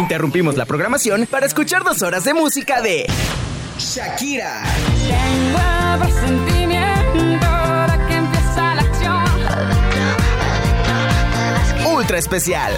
Interrumpimos la programación para escuchar dos horas de música de Shakira. Tengo presentimiento de que empieza la acción. Ultra especial.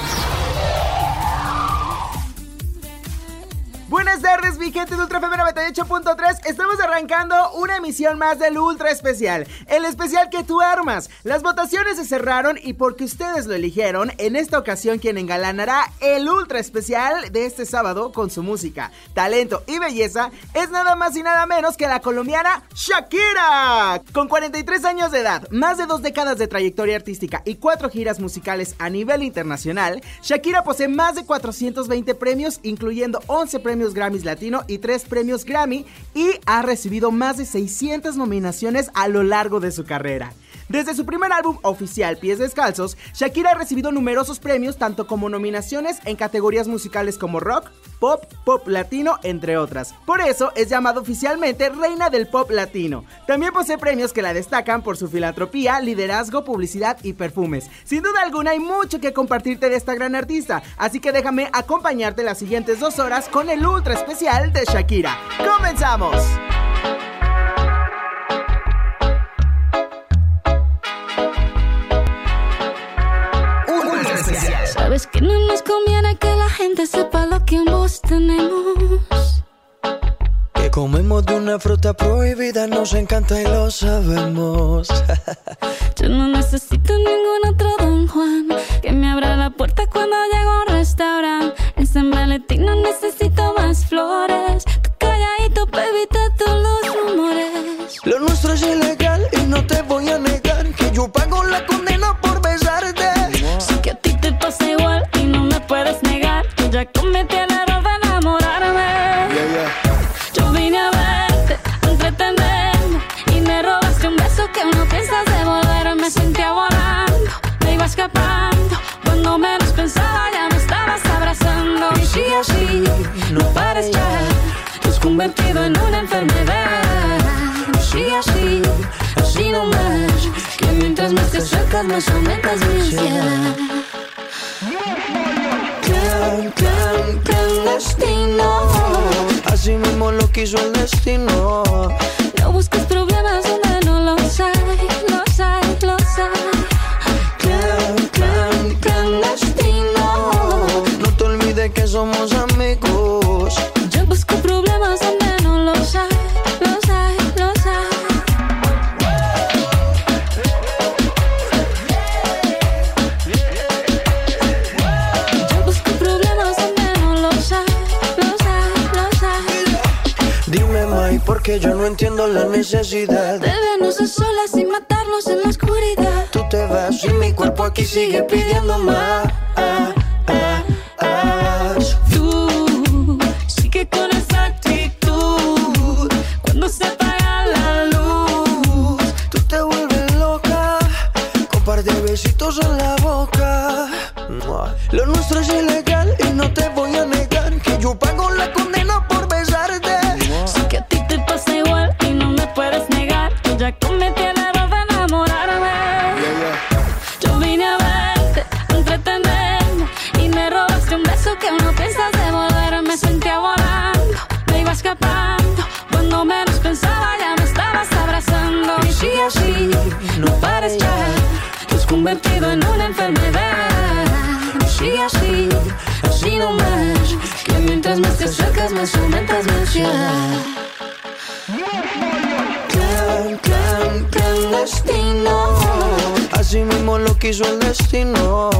Tardes, mi gente de Ultra FM 98.3. Estamos arrancando una emisión más del Ultra Especial. El especial que tú armas. Las votaciones se cerraron y porque ustedes lo eligieron, en esta ocasión quien engalanará el Ultra Especial de este sábado con su música, talento y belleza es nada más y nada menos que la colombiana Shakira. Con 43 años de edad, más de dos décadas de trayectoria artística y cuatro giras musicales a nivel internacional, Shakira posee más de 420 premios, incluyendo 11 premios Latino y 3 premios Grammy y ha recibido más de 600 nominaciones a lo largo de su carrera. Desde su primer álbum oficial, Pies Descalzos, Shakira ha recibido numerosos premios, tanto como nominaciones en categorías musicales como rock, pop, pop latino, entre otras. Por eso es llamada oficialmente Reina del Pop Latino. También posee premios que la destacan por su filantropía, liderazgo, publicidad y perfumes. Sin duda alguna hay mucho que compartirte de esta gran artista, así que déjame acompañarte las siguientes dos horas con el ultra especial de Shakira. ¡Comenzamos! Sabes que no nos conviene que la gente sepa lo que ambos tenemos. Que comemos de una fruta prohibida, nos encanta y lo sabemos. Yo no necesito ningún otro Don Juan que me abra la puerta cuando llego a un restaurante. En San Valentín no necesito más flores. Tu calladito evitar todos los rumores. Lo nuestro es ilegal y no te voy a negar que yo pago la condena negar. que ya cometí el error de enamorarme. Yo vine a verte, a entretenerme y me robaste un beso que no piensas devolver. Me sentía volando, me iba escapando. Cuando menos pensaba ya me estabas abrazando. Y sí, así, no pares ya, te has convertido en una enfermedad. Y sí, así, así no más, que mientras más te acercas más aumentas mi ansiedad. Clan, clan, clandestino. Así mismo lo quiso el destino. No busques problemas porque yo no entiendo la necesidad. De vernos a solas sin matarnos en la oscuridad. Tú te vas y mi cuerpo aquí sigue pidiendo más. Tú destino.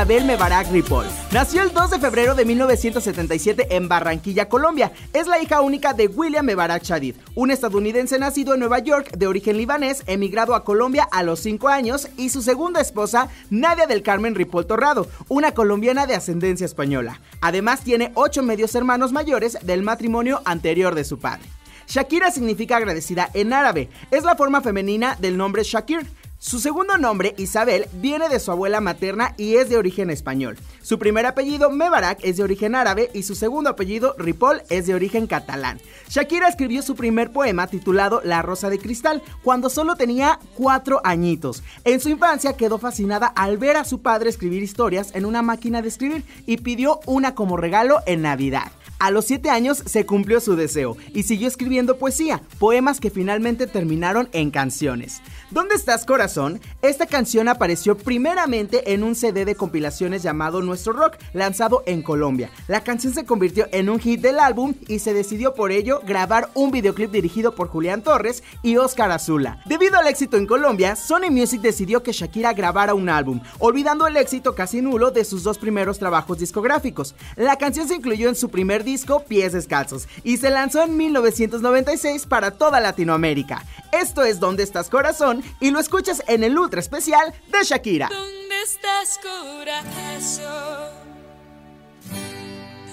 Isabel Mebarak Ripoll. Nació el 2 de febrero de 1977 en Barranquilla, Colombia. Es la hija única de William Mebarak Shadid, un estadounidense nacido en Nueva York de origen libanés, emigrado a Colombia a los 5 años, y su segunda esposa, Nadia del Carmen Ripoll Torrado, una colombiana de ascendencia española. Además, tiene 8 medios hermanos mayores del matrimonio anterior de su padre. Shakira significa agradecida en árabe. Es la forma femenina del nombre Shakir. Su segundo nombre, Isabel, viene de su abuela materna y es de origen español. Su primer apellido, Mebarak, es de origen árabe y su segundo apellido, Ripoll, es de origen catalán. Shakira escribió su primer poema titulado La Rosa de Cristal cuando solo tenía cuatro añitos. En su infancia quedó fascinada al ver a su padre escribir historias en una máquina de escribir y pidió una como regalo en Navidad. A los 7 años se cumplió su deseo y siguió escribiendo poesía, poemas que finalmente terminaron en canciones. ¿Dónde estás corazón? Esta canción apareció primeramente en un CD de compilaciones llamado Nuestro Rock, lanzado en Colombia. La canción se convirtió en un hit del álbum y se decidió por ello grabar un videoclip dirigido por Julián Torres y Oscar Azula. Debido al éxito en Colombia, Sony Music decidió que Shakira grabara un álbum, olvidando el éxito casi nulo de sus dos primeros trabajos discográficos. La canción se incluyó en su primer disco Pies Descalzos y se lanzó en 1996 para toda Latinoamérica. Esto es Dónde estás corazón y lo escuchas en el ultra especial de Shakira. ¿Dónde estás corazón?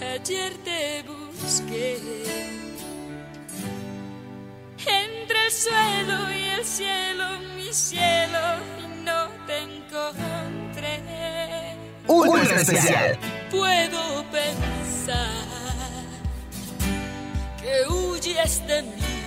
Ayer te busqué entre el suelo y el cielo, mi cielo, y no te encontré. Ultra especial. Puedo pensar que huyes de mí.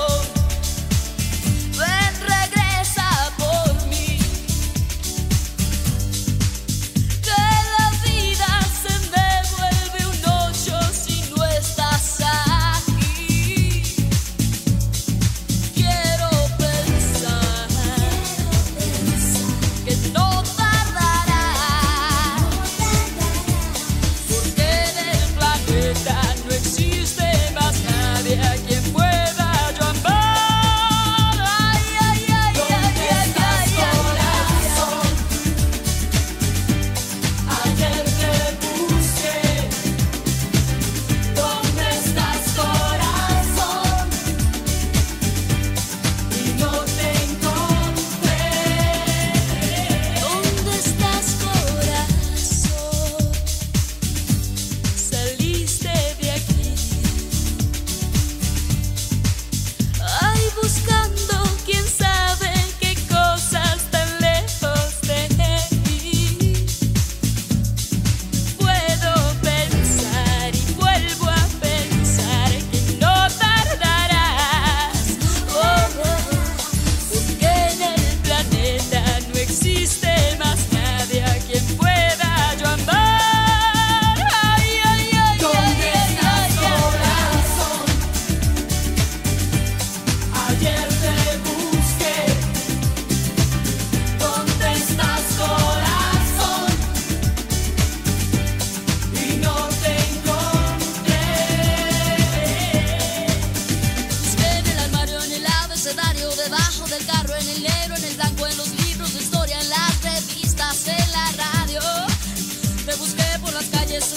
En el blanco, en los libros de historia, en las revistas, en la radio. Te busqué por las calles,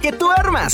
que tú armas.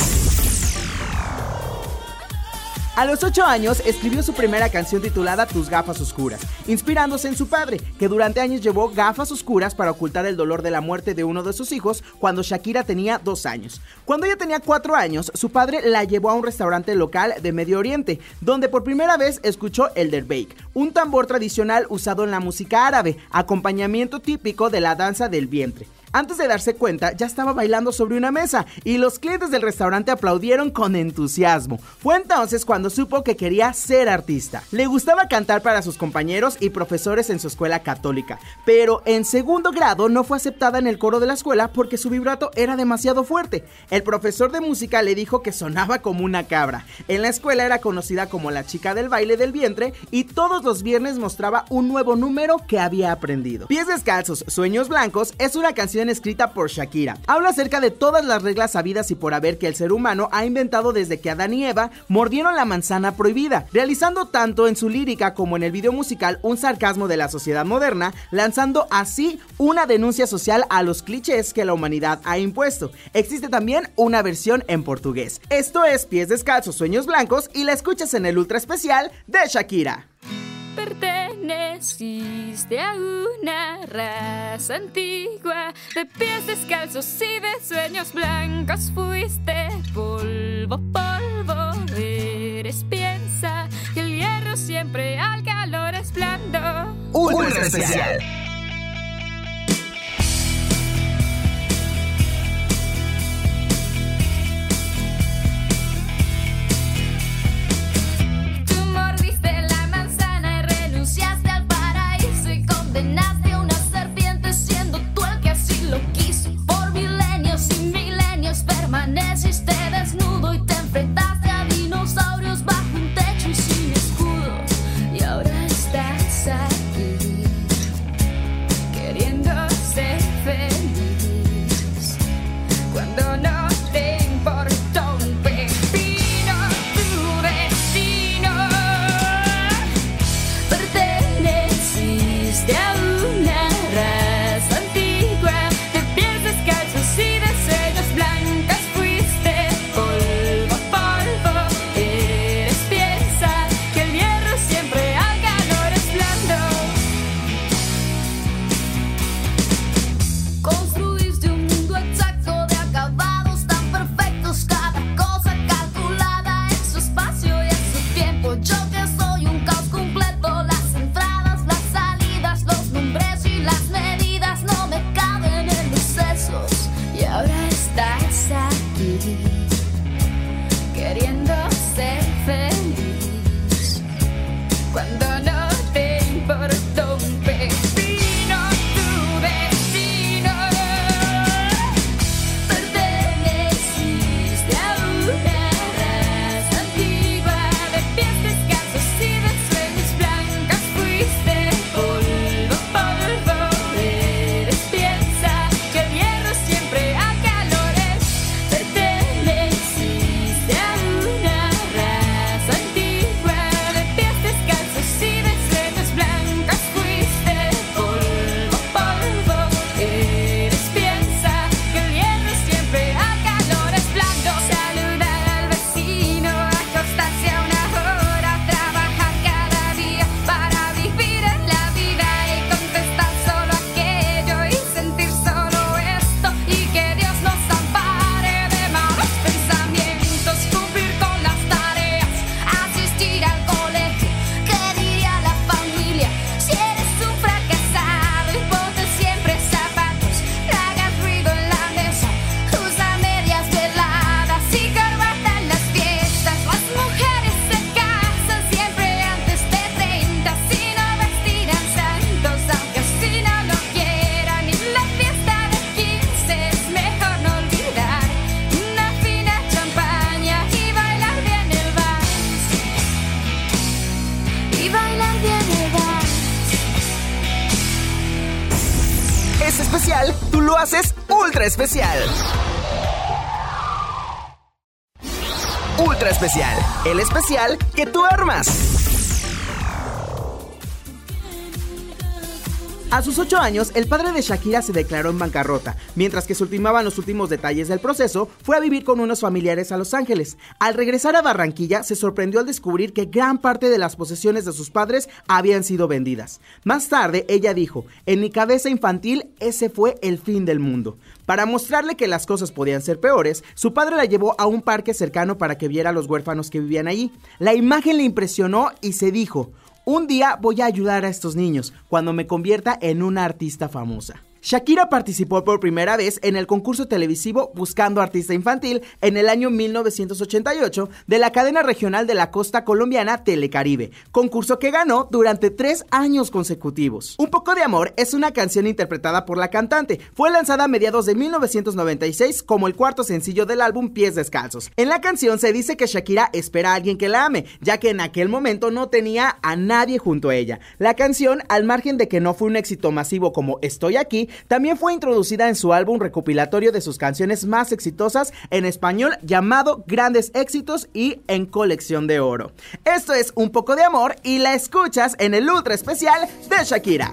A los 8 años escribió su primera canción titulada Tus gafas oscuras, inspirándose en su padre, que durante años llevó gafas oscuras para ocultar el dolor de la muerte de uno de sus hijos cuando Shakira tenía 2 años. Cuando ella tenía 4 años, su padre la llevó a un restaurante local de Medio Oriente, donde por primera vez escuchó el derbeik, un tambor tradicional usado en la música árabe, acompañamiento típico de la danza del vientre. Antes de darse cuenta, ya estaba bailando sobre una mesa y los clientes del restaurante aplaudieron con entusiasmo. Fue entonces cuando supo que quería ser artista. Le gustaba cantar para sus compañeros y profesores en su escuela católica, pero en segundo grado no fue aceptada en el coro de la escuela porque su vibrato era demasiado fuerte. El profesor de música le dijo que sonaba como una cabra. En la escuela era conocida como la chica del baile del vientre y todos los viernes mostraba un nuevo número que había aprendido. Pies descalzos, sueños blancos es una escrita por Shakira. Habla acerca de todas las reglas sabidas y por haber que el ser humano ha inventado desde que Adán y Eva mordieron la manzana prohibida, realizando tanto en su lírica como en el video musical un sarcasmo de la sociedad moderna, lanzando así una denuncia social a los clichés que la humanidad ha impuesto. Existe también una versión en portugués. Esto es Pies Descalzos, Sueños Blancos y la escuchas en el ultra especial de Shakira perteneciste a una raza antigua. De pies descalzos y de sueños blancos fuiste polvo, polvo eres piensa que el hierro siempre al calor es blando ultra especial Ultra especial, el especial que tú armas. A sus 8 años, el padre de Shakira se declaró en bancarrota. Mientras que se ultimaban los últimos detalles del proceso, fue a vivir con unos familiares a Los Ángeles. Al regresar a Barranquilla, se sorprendió al descubrir que gran parte de las posesiones de sus padres habían sido vendidas. Más tarde, ella dijo, en mi cabeza infantil, ese fue el fin del mundo. Para mostrarle que las cosas podían ser peores, su padre la llevó a un parque cercano para que viera a los huérfanos que vivían allí. La imagen le impresionó y se dijo, un día voy a ayudar a estos niños cuando me convierta en una artista famosa. Shakira participó por primera vez en el concurso televisivo Buscando Artista Infantil en el año 1988 de la cadena regional de la costa colombiana Telecaribe, concurso que ganó durante tres años consecutivos. Un poco de amor es una canción interpretada por la cantante. Fue lanzada a mediados de 1996 como el cuarto sencillo del álbum Pies Descalzos. En la canción se dice que Shakira espera a alguien que la ame, ya que en aquel momento no tenía a nadie junto a ella. La canción, al margen de que no fue un éxito masivo como Estoy aquí, también fue introducida en su álbum recopilatorio de sus canciones más exitosas en español llamado Grandes Éxitos y en Colección de Oro. Esto es Un poco de amor y la escuchas en el ultra especial de Shakira.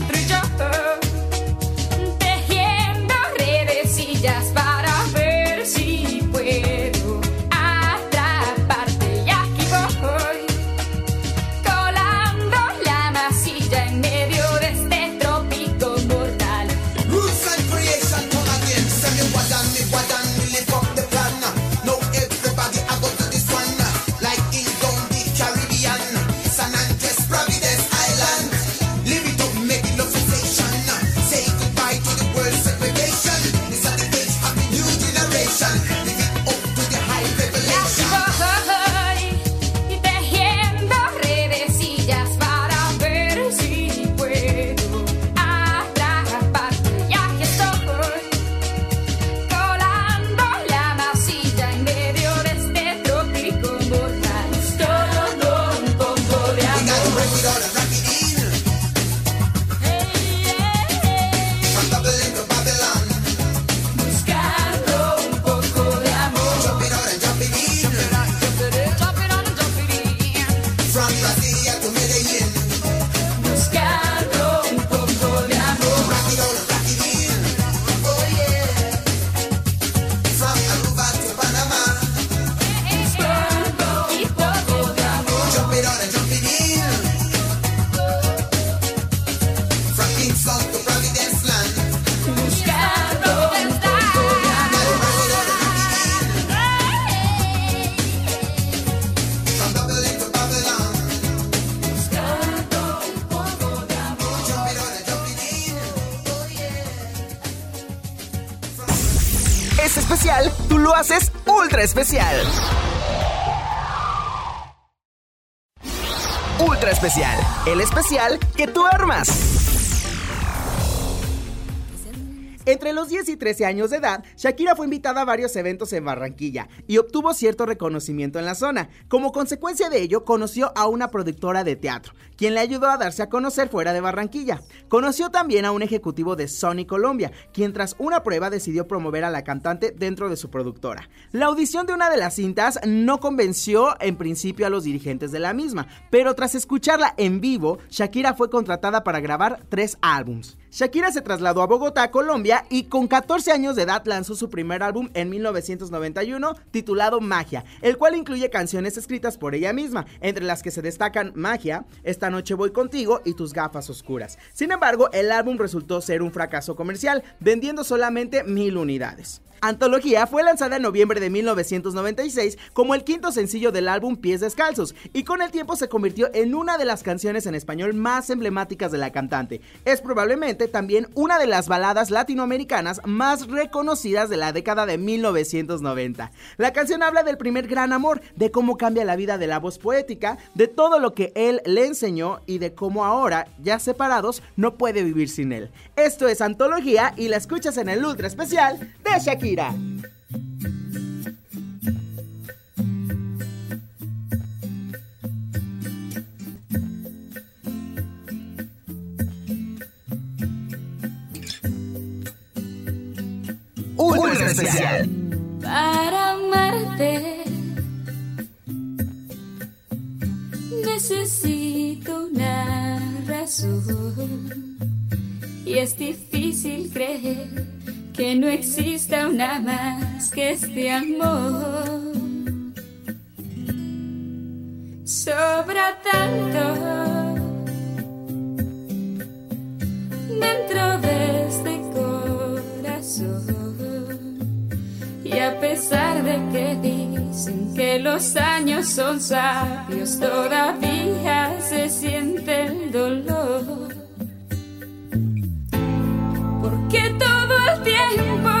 especial. Ultra especial, el especial que tú armas. Entre los 10 y 13 años de edad, Shakira fue invitada a varios eventos en Barranquilla y obtuvo cierto reconocimiento en la zona. Como consecuencia de ello, conoció a una productora de teatro, quien le ayudó a darse a conocer fuera de Barranquilla. Conoció también a un ejecutivo de Sony Colombia, quien tras una prueba decidió promover a la cantante dentro de su productora. La audición de una de las cintas no convenció en principio a los dirigentes de la misma, pero tras escucharla en vivo, Shakira fue contratada para grabar tres álbums. Shakira se trasladó a Bogotá, Colombia, y con 14 años de edad lanzó su primer álbum en 1991 titulado Magia, el cual incluye canciones escritas por ella misma, entre las que se destacan Magia, Esta noche voy contigo y Tus gafas oscuras. Sin embargo, el álbum resultó ser un fracaso comercial, vendiendo solamente mil unidades. Antología fue lanzada en noviembre de 1996 como el quinto sencillo del álbum Pies Descalzos y con el tiempo se convirtió en una de las canciones en español más emblemáticas de la cantante. Es probablemente también una de las baladas latinoamericanas más reconocidas de la década de 1990. La canción habla del primer gran amor, de cómo cambia la vida de la voz poética, de todo lo que él le enseñó y de cómo ahora, ya separados, no puede vivir sin él. Esto es Antología y la escuchas en el ultra especial de Shakira. Ultra especial. Para amarte. Necesito una razón. Y es difícil creer que no exista una más que este amor. Sobra tanto dentro de este corazón. Y a pesar de que dicen que los años son sabios, todavía se siente el dolor. I've been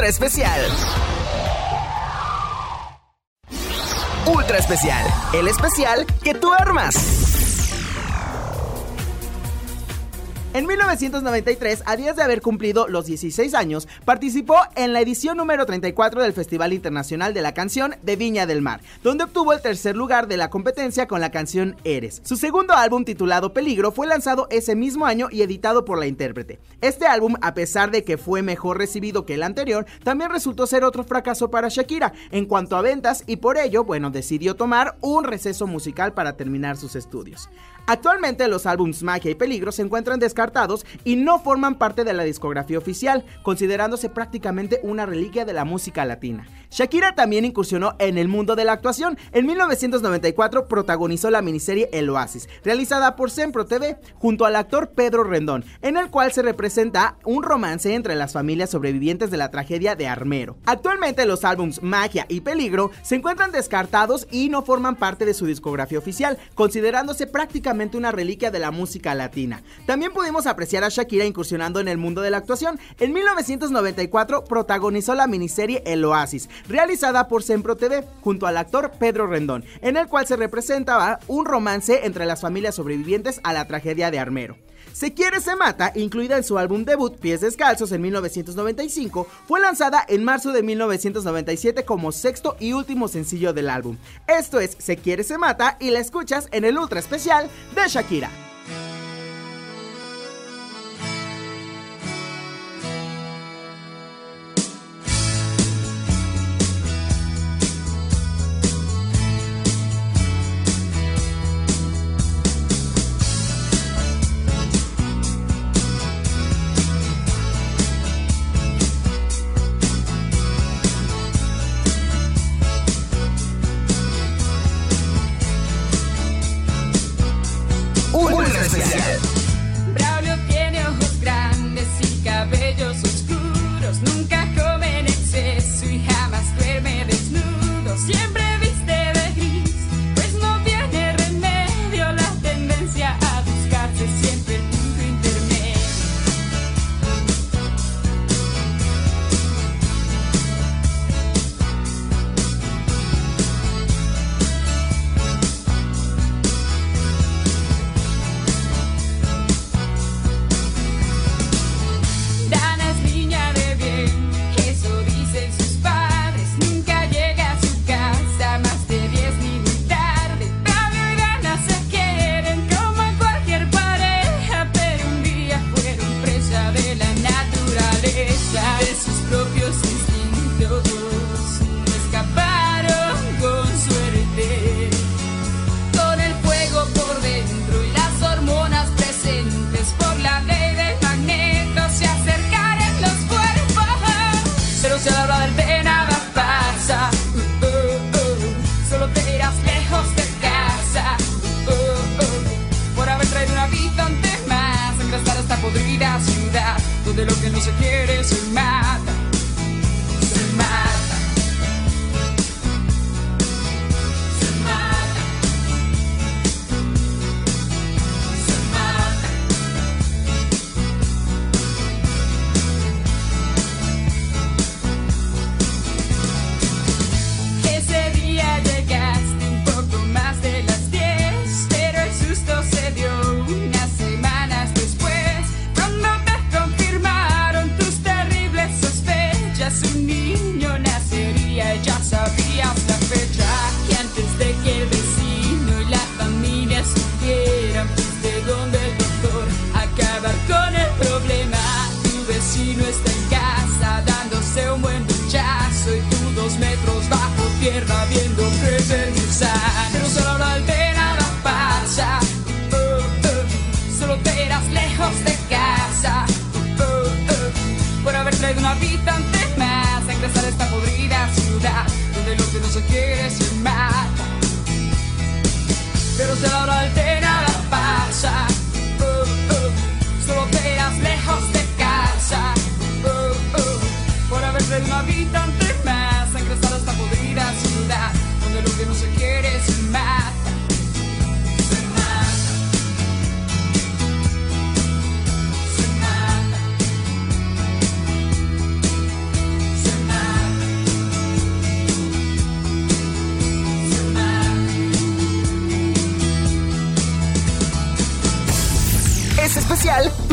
ultra especial. Ultra especial, el especial que tú armas. 1993, a días de haber cumplido los 16 años, participó en la edición número 34 del Festival Internacional de la Canción de Viña del Mar, donde obtuvo el tercer lugar de la competencia con la canción Eres. Su segundo álbum titulado Peligro fue lanzado ese mismo año y editado por la intérprete. Este álbum, a pesar de que fue mejor recibido que el anterior, también resultó ser otro fracaso para Shakira en cuanto a ventas y por ello, bueno, decidió tomar un receso musical para terminar sus estudios. Actualmente los álbums Magia y Peligro se encuentran descartados y no forman parte de la discografía oficial, considerándose prácticamente una reliquia de la música latina. Shakira también incursionó en el mundo de la actuación. En 1994 protagonizó la miniserie El Oasis, realizada por Sempro TV, junto al actor Pedro Rendón, en el cual se representa un romance entre las familias sobrevivientes de la tragedia de Armero. Actualmente los álbums Magia y Peligro se encuentran descartados y no forman parte de su discografía oficial, considerándose prácticamente una reliquia de la música latina. También pudimos apreciar a Shakira incursionando en el mundo de la actuación. En 1994 protagonizó la miniserie El Oasis, realizada por Sempro TV, junto al actor Pedro Rendón, en el cual se representaba un romance entre las familias sobrevivientes a la tragedia de Armero. Se quiere se mata, incluida en su álbum debut Pies Descalzos en 1995, fue lanzada en marzo de 1997 como sexto y último sencillo del álbum. Esto es Se quiere se mata y la escuchas en el ultra especial de Shakira.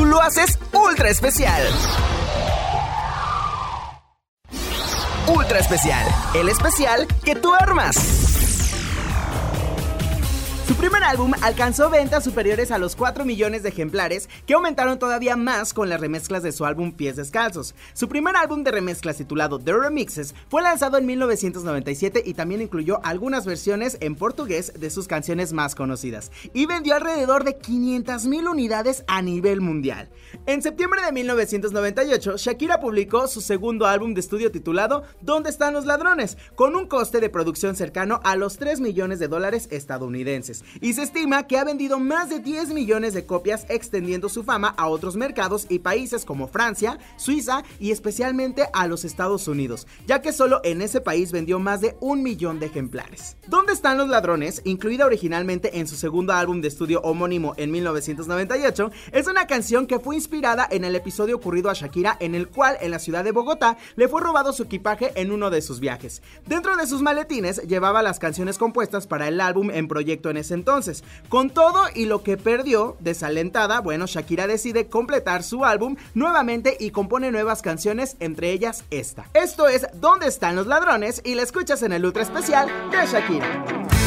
Lo haces ultra especial. Ultra especial, el especial que tú armas. Primer álbum alcanzó ventas superiores a los 4 millones de ejemplares, que aumentaron todavía más con las remezclas de su álbum Pies Descalzos. Su primer álbum de remezclas titulado The Remixes fue lanzado en 1997 y también incluyó algunas versiones en portugués de sus canciones más conocidas, y vendió alrededor de 500 mil unidades a nivel mundial. En septiembre de 1998, Shakira publicó su segundo álbum de estudio titulado ¿Dónde están los ladrones?, con un coste de producción cercano a los 3 millones de dólares estadounidenses y se estima que ha vendido más de 10 millones de copias extendiendo su fama a otros mercados y países como Francia, Suiza y especialmente a los Estados Unidos, ya que solo en ese país vendió más de un millón de ejemplares. ¿Dónde están los ladrones? Incluida originalmente en su segundo álbum de estudio homónimo en 1998, es una canción que fue inspirada en el episodio ocurrido a Shakira en el cual en la ciudad de Bogotá le fue robado su equipaje en uno de sus viajes. Dentro de sus maletines llevaba las canciones compuestas para el álbum en proyecto en ese entonces. Con todo y lo que perdió, desalentada, bueno, Shakira decide completar su álbum nuevamente y compone nuevas canciones, entre ellas esta. Esto es ¿Dónde están los ladrones? y la escuchas en el ultra especial de Shakira.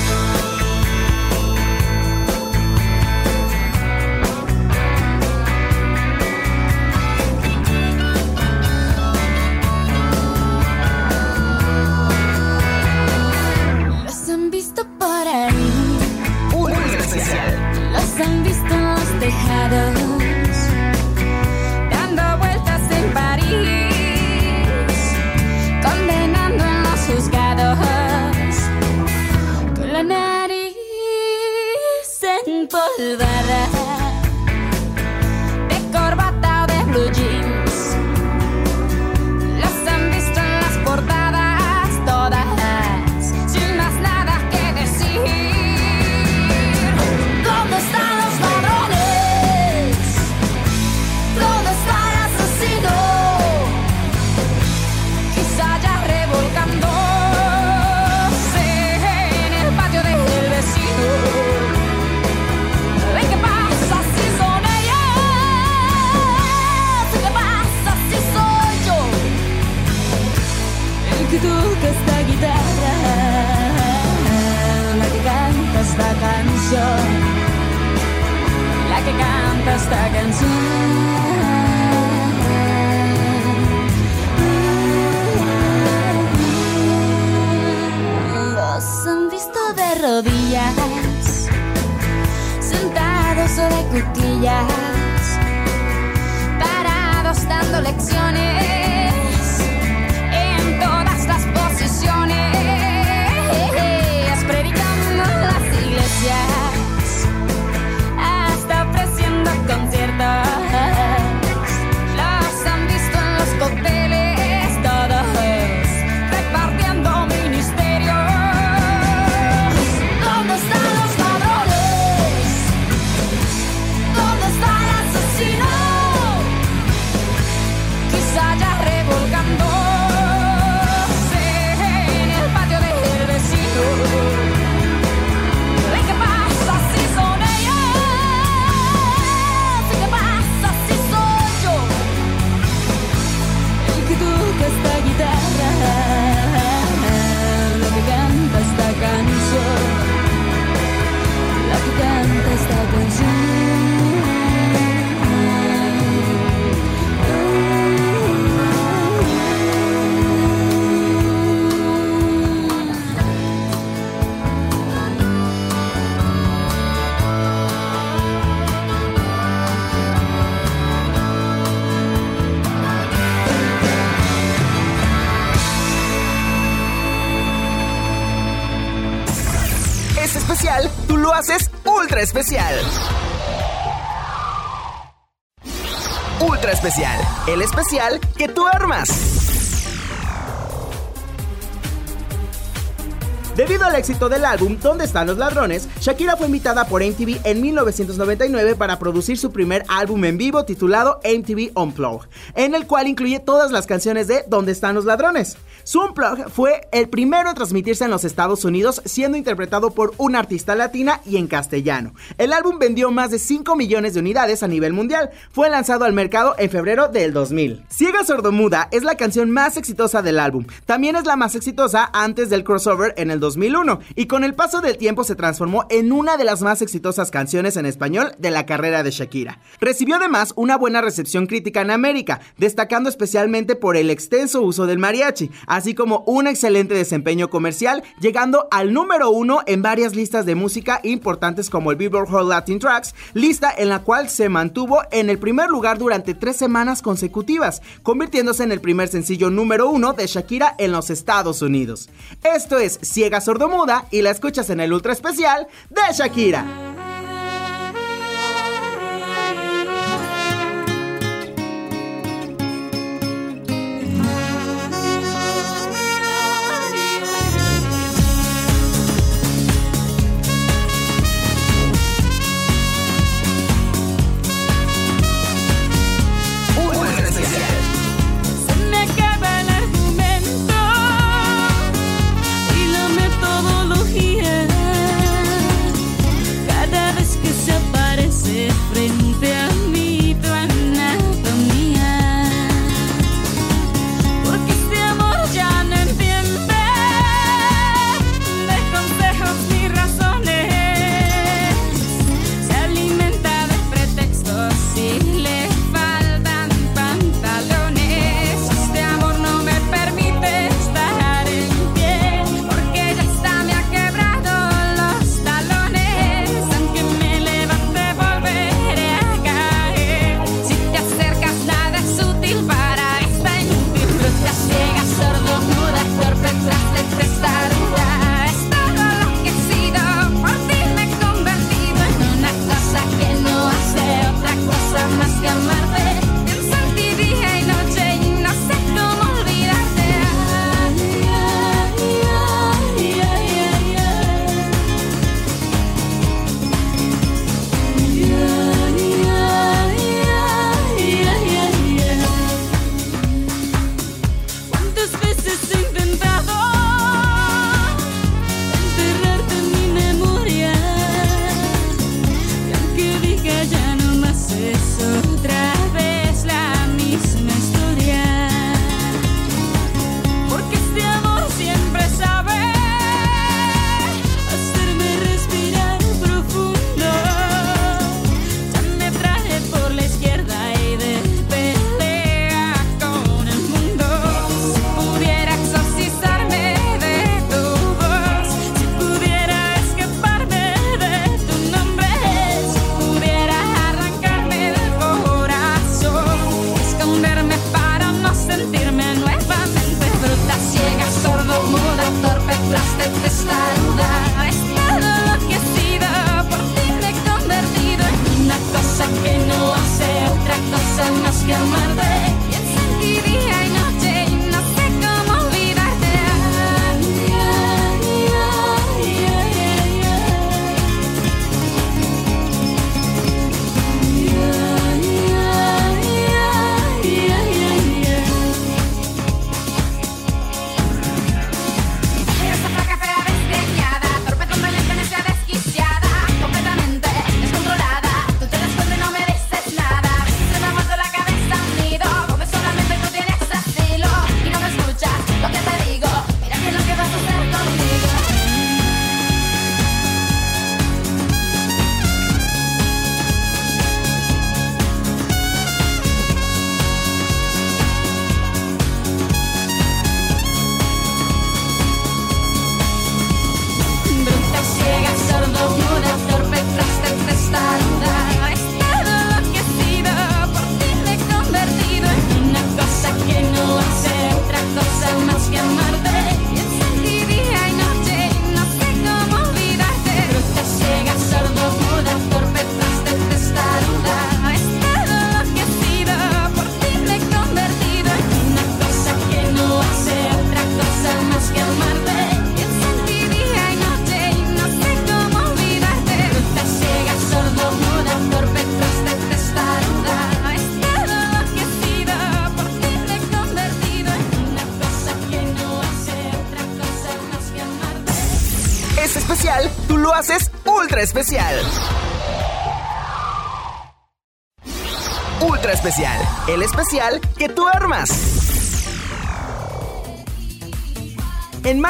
that especial. Que tú armas. Debido al éxito del álbum ¿Dónde están los ladrones?, Shakira fue invitada por MTV en 1999 para producir su primer álbum en vivo titulado MTV Unplugged, en el cual incluye todas las canciones de ¿Dónde están los ladrones? Su Unplugged fue el primero en transmitirse en los Estados Unidos, siendo interpretado por una artista latina y en castellano. El álbum vendió más de 5 millones de unidades a nivel mundial. Fue lanzado al mercado en febrero del 2000. Ciega Sordomuda es la canción más exitosa del álbum. También es la más exitosa antes del crossover en el 2001 y con el paso del tiempo se transformó en una de las más exitosas canciones en español de la carrera de Shakira. Recibió además una buena recepción crítica en América, destacando especialmente por el extenso uso del mariachi, así como un excelente desempeño comercial, llegando al número uno en varias listas de música importantes como el Billboard Hot Latin Tracks, lista en la cual se mantuvo en el primer lugar durante tres semanas consecutivas, convirtiéndose en el primer sencillo número uno de Shakira en los Estados Unidos. Esto es Ciega Sordomuda y la escuchas en el ultra especial de Shakira. Que tú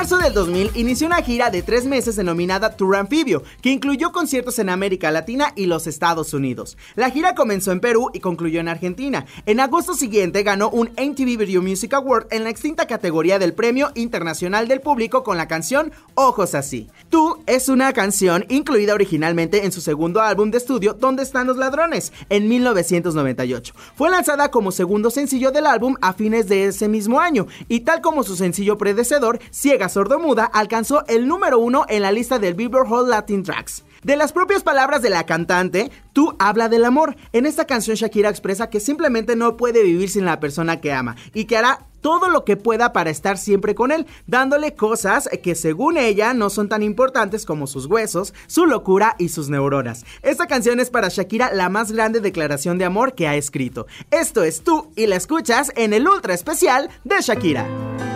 marzo del 2000 inició una gira de tres meses denominada Tour Amphibio, que incluyó conciertos en América Latina y los Estados Unidos. La gira comenzó en Perú y concluyó en Argentina. En agosto siguiente ganó un MTV Video Music Award en la extinta categoría del Premio Internacional del Público con la canción Ojos Así. Tú es una canción incluida originalmente en su segundo álbum de estudio ¿Dónde están los ladrones? en 1998. Fue lanzada como segundo sencillo del álbum a fines de ese mismo año y tal como su sencillo predecedor, Ciega Sordomuda alcanzó el número uno en la lista del Billboard Hot Latin Tracks. De las propias palabras de la cantante, tú habla del amor. En esta canción Shakira expresa que simplemente no puede vivir sin la persona que ama y que hará todo lo que pueda para estar siempre con él, dándole cosas que según ella no son tan importantes como sus huesos, su locura y sus neuronas. Esta canción es para Shakira la más grande declaración de amor que ha escrito. Esto es tú y la escuchas en el ultra especial de Shakira.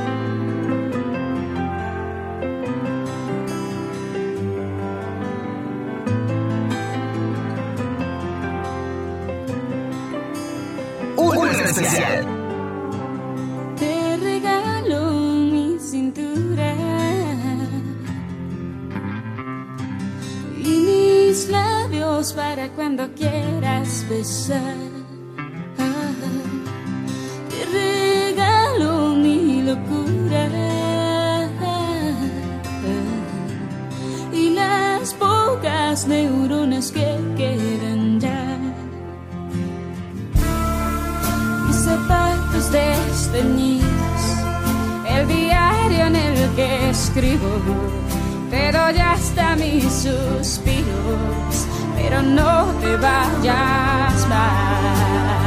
Te regalo mi cintura. Y mis labios para cuando quieras besar. Te regalo mi locura. Y las pocas neuronas que quedan desteñidos, el diario en el que escribo, te doy hasta mis suspiros, pero no te vayas más,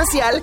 especial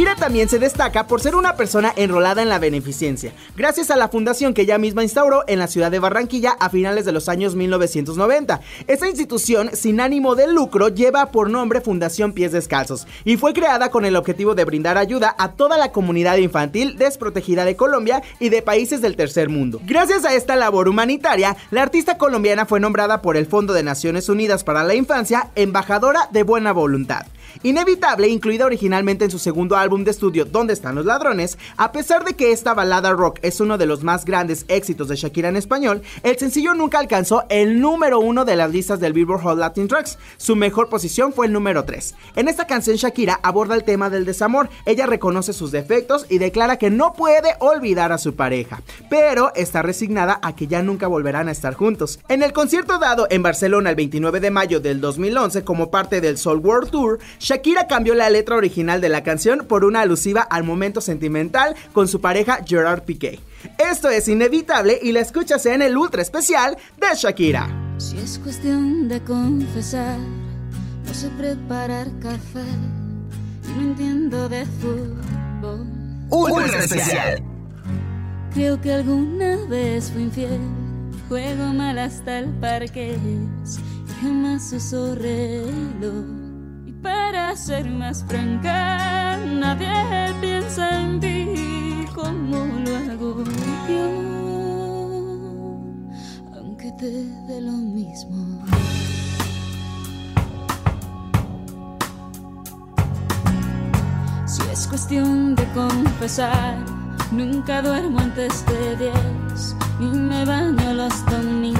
Shakira también se destaca por ser una persona enrolada en la beneficencia, gracias a la fundación que ella misma instauró en la ciudad de Barranquilla a finales de los años 1990. Esta institución, sin ánimo de lucro, lleva por nombre Fundación Pies Descalzos y fue creada con el objetivo de brindar ayuda a toda la comunidad infantil desprotegida de Colombia y de países del tercer mundo. Gracias a esta labor humanitaria, la artista colombiana fue nombrada por el Fondo de Naciones Unidas para la Infancia embajadora de buena voluntad. Inevitable, incluida originalmente en su segundo álbum de estudio ¿Dónde están los ladrones? A pesar de que esta balada rock es uno de los más grandes éxitos de Shakira en español, el sencillo nunca alcanzó el número uno de las listas del Billboard Hot Latin Tracks. Su mejor posición fue el número 3. En esta canción Shakira aborda el tema del desamor. Ella reconoce sus defectos y declara que no puede olvidar a su pareja, pero está resignada a que ya nunca volverán a estar juntos. En el concierto dado en Barcelona el 29 de mayo del 2011 como parte del Soul World Tour, Shakira cambió la letra original de la canción por una alusiva al momento sentimental con su pareja Gerard Piqué. Esto es inevitable y la escuchas en el ultra especial de Shakira. Si es cuestión de confesar, no sé preparar café no entiendo de fútbol. Ultra especial. Creo que alguna vez fui infiel. Juego mal hasta el parque y jamás uso reloj. Para ser más franca, nadie piensa en ti como lo hago yo. Aunque te dé lo mismo. Si es cuestión de confesar, nunca duermo antes de 10 y me baño los domingos.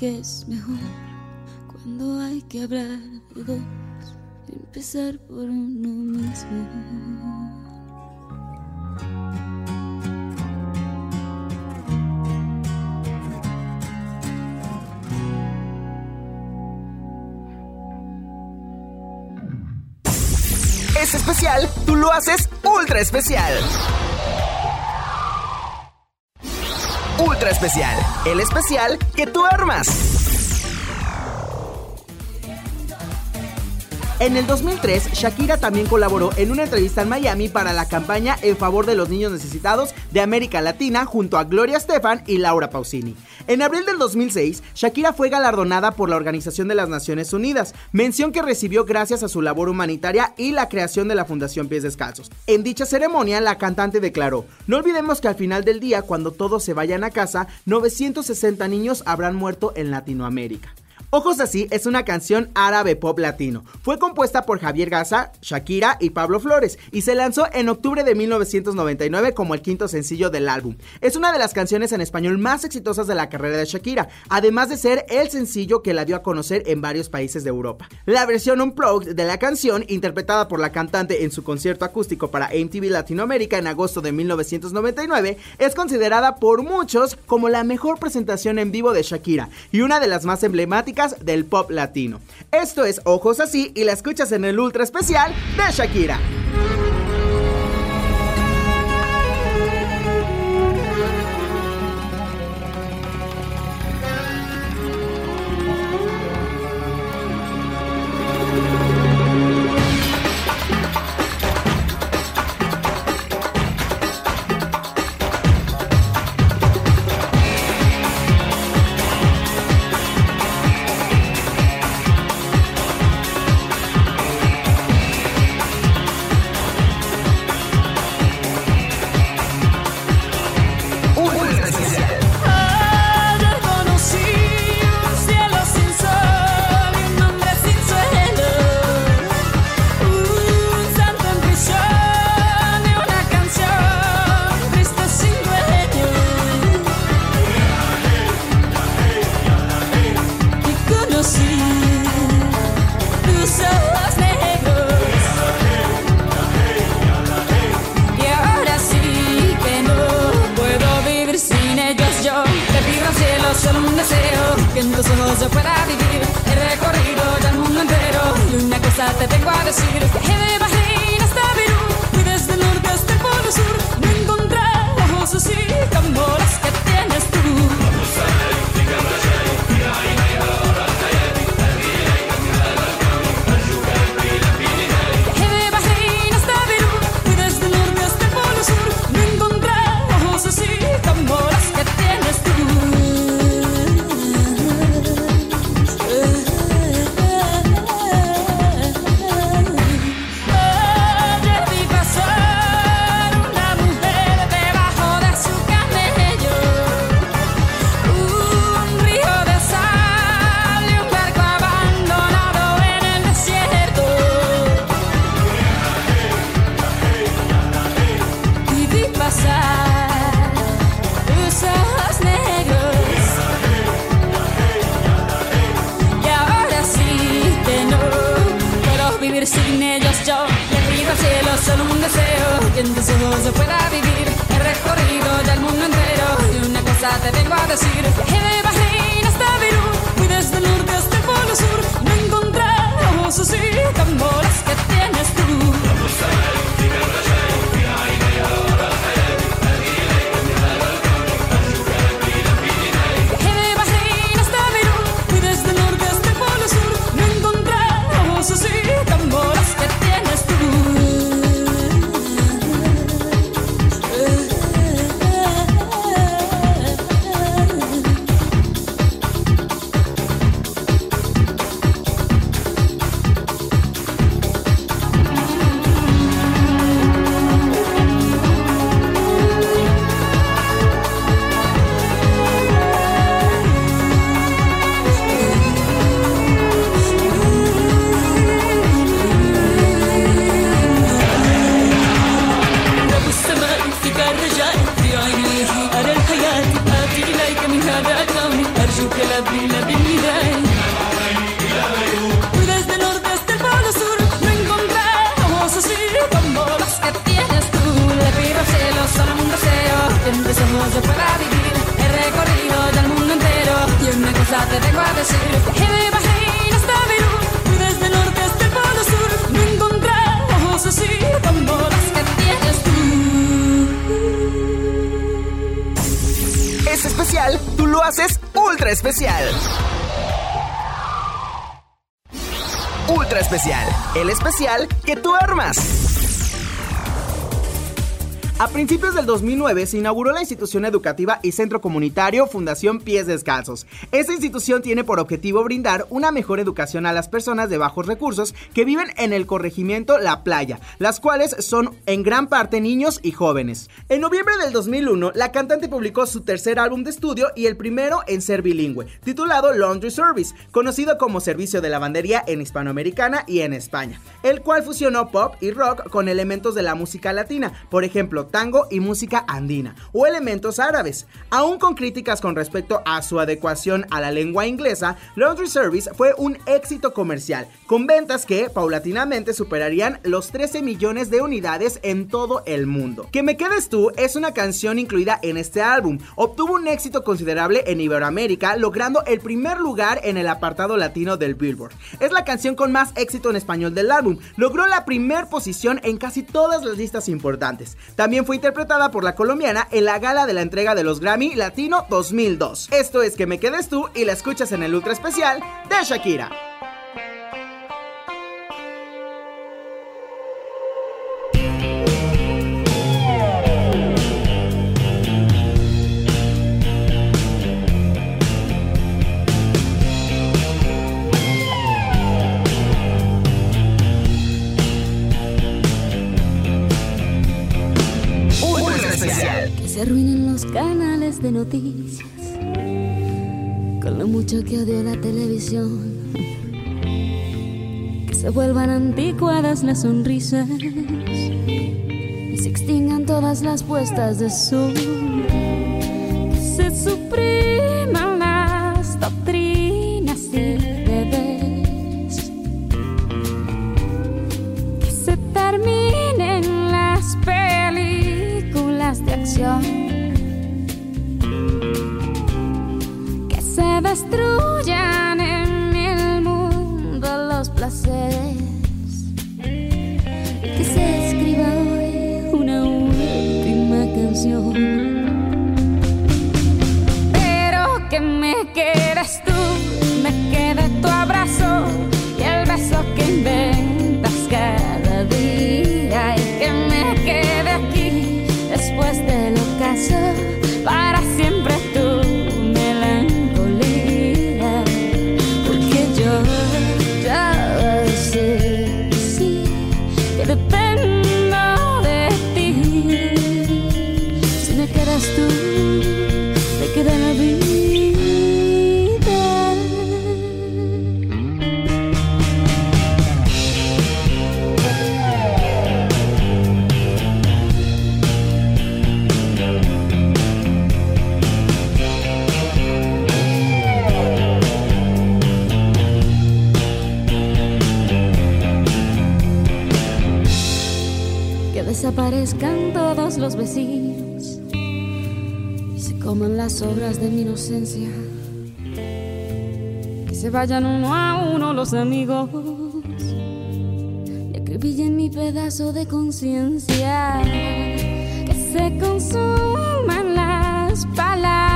que es mejor cuando hay que hablar de dos, empezar por uno mismo. Es especial, tú lo haces ultra especial. Ultra especial, el especial que tú armas. En el 2003, Shakira también colaboró en una entrevista en Miami para la campaña en favor de los niños necesitados de América Latina junto a Gloria Estefan y Laura Pausini. En abril del 2006, Shakira fue galardonada por la Organización de las Naciones Unidas, mención que recibió gracias a su labor humanitaria y la creación de la Fundación Pies Descalzos. En dicha ceremonia, la cantante declaró, no olvidemos que al final del día, cuando todos se vayan a casa, 960 niños habrán muerto en Latinoamérica. Ojos así es una canción árabe pop latino. Fue compuesta por Javier Gaza, Shakira y Pablo Flores y se lanzó en octubre de 1999 como el quinto sencillo del álbum. Es una de las canciones en español más exitosas de la carrera de Shakira, además de ser el sencillo que la dio a conocer en varios países de Europa. La versión unplugged de la canción, interpretada por la cantante en su concierto acústico para MTV Latinoamérica en agosto de 1999, es considerada por muchos como la mejor presentación en vivo de Shakira y una de las más emblemáticas del pop latino. Esto es Ojos Así y la escuchas en el ultra especial de Shakira. 2009 se inauguró la institución educativa y centro comunitario Fundación Pies Descalzos. Esta institución tiene por objetivo brindar una mejor educación a las personas de bajos recursos que viven en el corregimiento La Playa, las cuales son en gran parte niños y jóvenes. En noviembre del 2001, la cantante publicó su tercer álbum de estudio y el primero en ser bilingüe, titulado Laundry Service, conocido como servicio de lavandería en Hispanoamericana y en España, el cual fusionó pop y rock con elementos de la música latina, por ejemplo, tango y música andina, o elementos árabes. Aún con críticas con respecto a su adecuación a la lengua inglesa, Laundry Service fue un éxito comercial, con ventas que paulatinamente superarían los 13 millones de unidades en todo el mundo. Me tú es una canción incluida en este álbum. Obtuvo un éxito considerable en Iberoamérica, logrando el primer lugar en el apartado latino del Billboard. Es la canción con más éxito en español del álbum. Logró la primera posición en casi todas las listas importantes. También fue interpretada por la colombiana en la gala de la entrega de los Grammy Latino 2002. Esto es que me quedes tú y la escuchas en el ultra especial de Shakira. De noticias, con lo mucho que odio la televisión, que se vuelvan anticuadas las sonrisas. Y se extingan todas las puestas de sol, que se supriman las doctrinas y bebés, que se terminen las películas de acción destruyan en el mundo los placeres. Que se escriba hoy una última canción. Pero que me quedes tú, me quede tu abrazo y el beso que inventas los vecinos y se coman las obras de mi inocencia. Que se vayan uno a uno los amigos y acribillen mi pedazo de conciencia. Que se consuman las palabras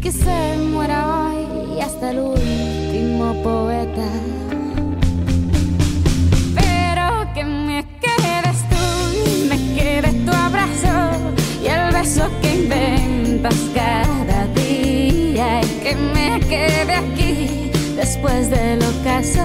que se muera hoy hasta el último poeta. Pero que me quedes tú me quede tu abrazo y el beso que inventas cada día. Y que me quede aquí después del ocaso,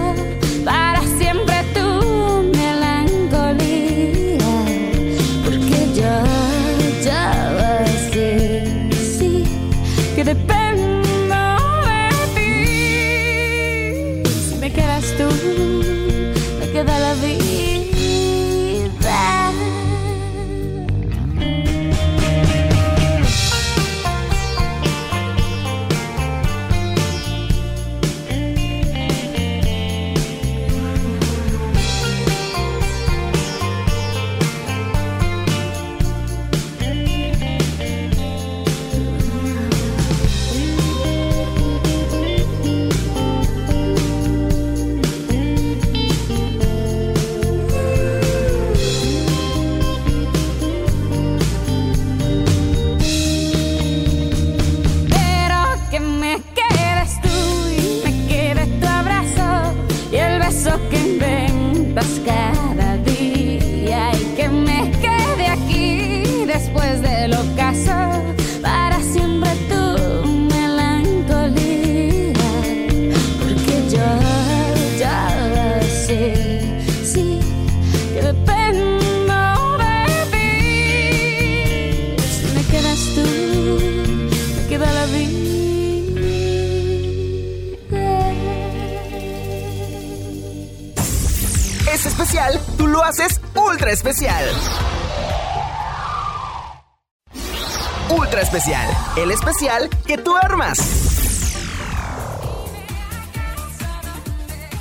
ultra especial. Ultra especial, el especial que tú armas.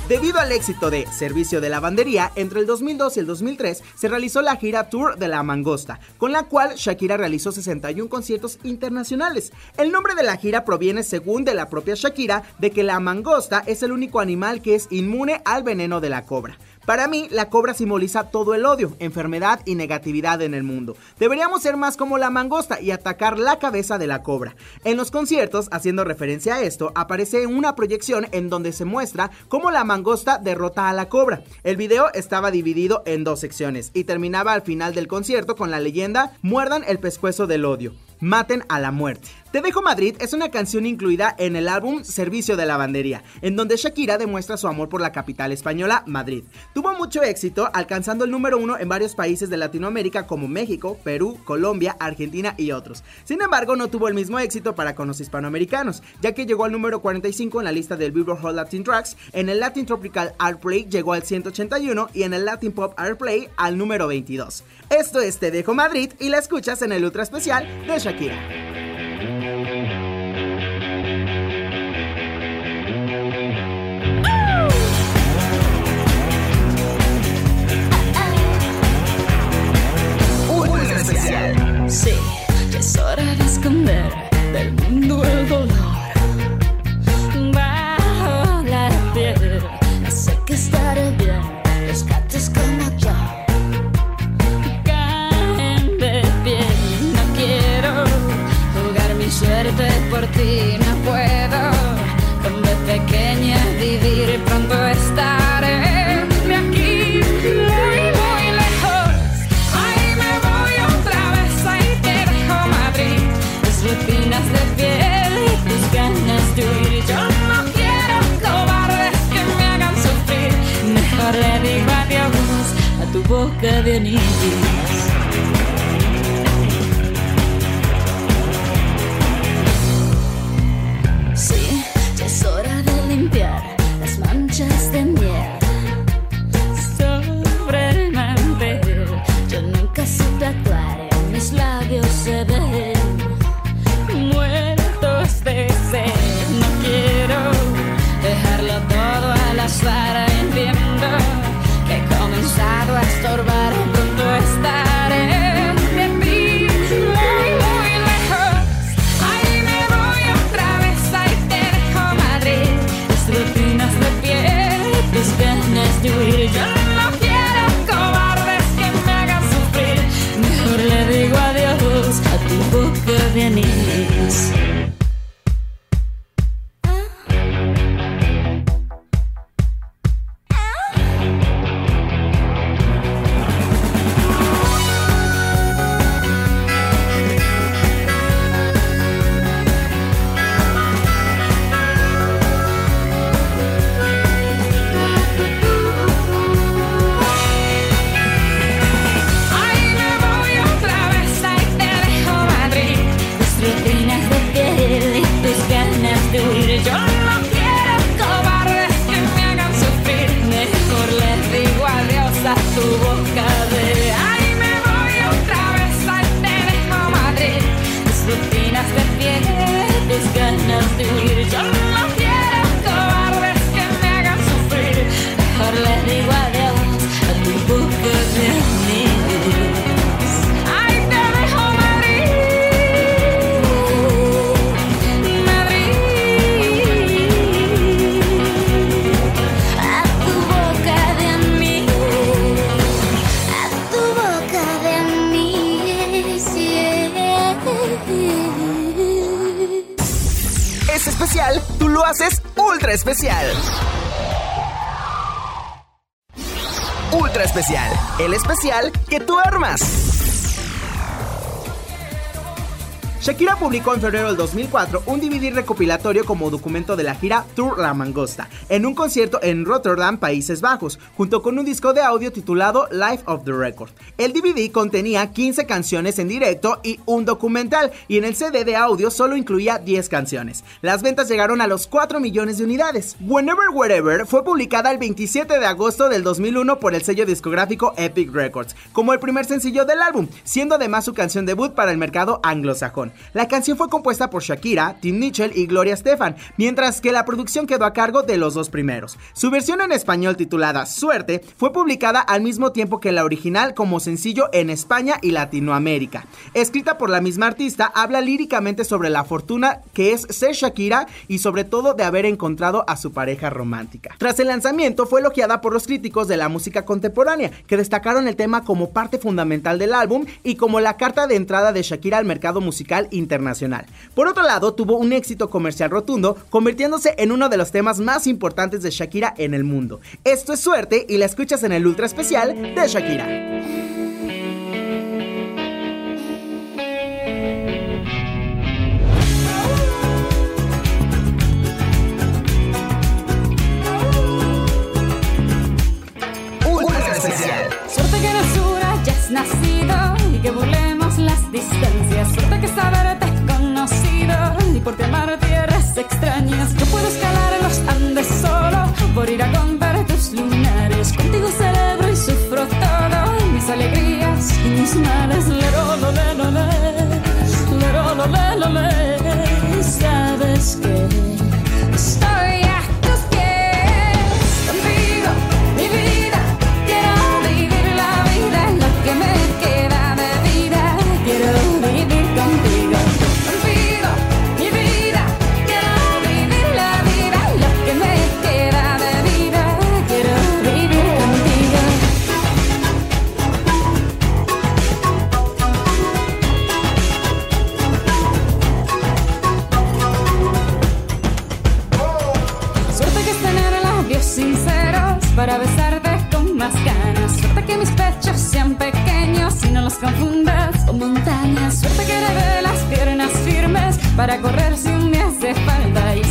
Debido al éxito de Servicio de Lavandería, entre el 2002 y el 2003 se realizó la gira Tour de la Mangosta, con la cual Shakira realizó 61 conciertos internacionales. El nombre de la gira proviene, según de la propia Shakira, de que la mangosta es el único animal que es inmune al veneno de la cobra. Para mí, la cobra simboliza todo el odio, enfermedad y negatividad en el mundo. Deberíamos ser más como la mangosta y atacar la cabeza de la cobra. En los conciertos, haciendo referencia a esto, aparece una proyección en donde se muestra cómo la mangosta derrota a la cobra. El video estaba dividido en dos secciones y terminaba al final del concierto con la leyenda Muerdan el pescuezo del odio. Maten a la muerte. Te dejo Madrid es una canción incluida en el álbum Servicio de Lavandería, en donde Shakira demuestra su amor por la capital española, Madrid. Tuvo mucho éxito, alcanzando el número uno en varios países de Latinoamérica como México, Perú, Colombia, Argentina y otros. Sin embargo, no tuvo el mismo éxito para con los hispanoamericanos, ya que llegó al número 45 en la lista del Billboard Hot Latin Tracks, en el Latin Tropical Airplay llegó al 181 y en el Latin Pop Airplay al número 22. Esto es Te Dejo Madrid y la escuchas en el ultra especial de Shakira. Sí, ya es hora de esconder del mundo el dolor. Bajo la piel, sé que estaré bien. Los gatos como yo caen de pie. No quiero jugar mi suerte por ti, boca de anillos. essa sua boca especial. Ultra especial, el especial que tú armas. Shakira publicó en febrero del 2004 un DVD recopilatorio como documento de la gira Tour La Mangosta, en un concierto en Rotterdam, Países Bajos, junto con un disco de audio titulado Life of the Record. El DVD contenía 15 canciones en directo y un documental, y en el CD de audio solo incluía 10 canciones. Las ventas llegaron a los 4 millones de unidades. Whenever Wherever fue publicada el 27 de agosto del 2001 por el sello discográfico Epic Records, como el primer sencillo del álbum, siendo además su canción debut para el mercado anglosajón. La canción fue compuesta por Shakira, Tim Mitchell y Gloria Stefan, mientras que la producción quedó a cargo de los dos primeros. Su versión en español titulada Suerte fue publicada al mismo tiempo que la original como sencillo en España y Latinoamérica. Escrita por la misma artista, habla líricamente sobre la fortuna que es ser Shakira y sobre todo de haber encontrado a su pareja romántica. Tras el lanzamiento fue elogiada por los críticos de la música contemporánea, que destacaron el tema como parte fundamental del álbum y como la carta de entrada de Shakira al mercado musical internacional. Por otro lado, tuvo un éxito comercial rotundo, convirtiéndose en uno de los temas más importantes de Shakira en el mundo. Esto es suerte y la escuchas en el ultra especial de Shakira. nacido y que burlemos distancias. Suerte que saberte conocido y por amar tierras extrañas. Yo puedo escalar los Andes solo por ir a contar tus lunares. Contigo celebro y sufro todo, mis alegrías y mis males. Le lo le lo le, le lo le le. Sabes que confundas con montañas. Suerte que de las piernas firmes para correr sin me hace falta. Y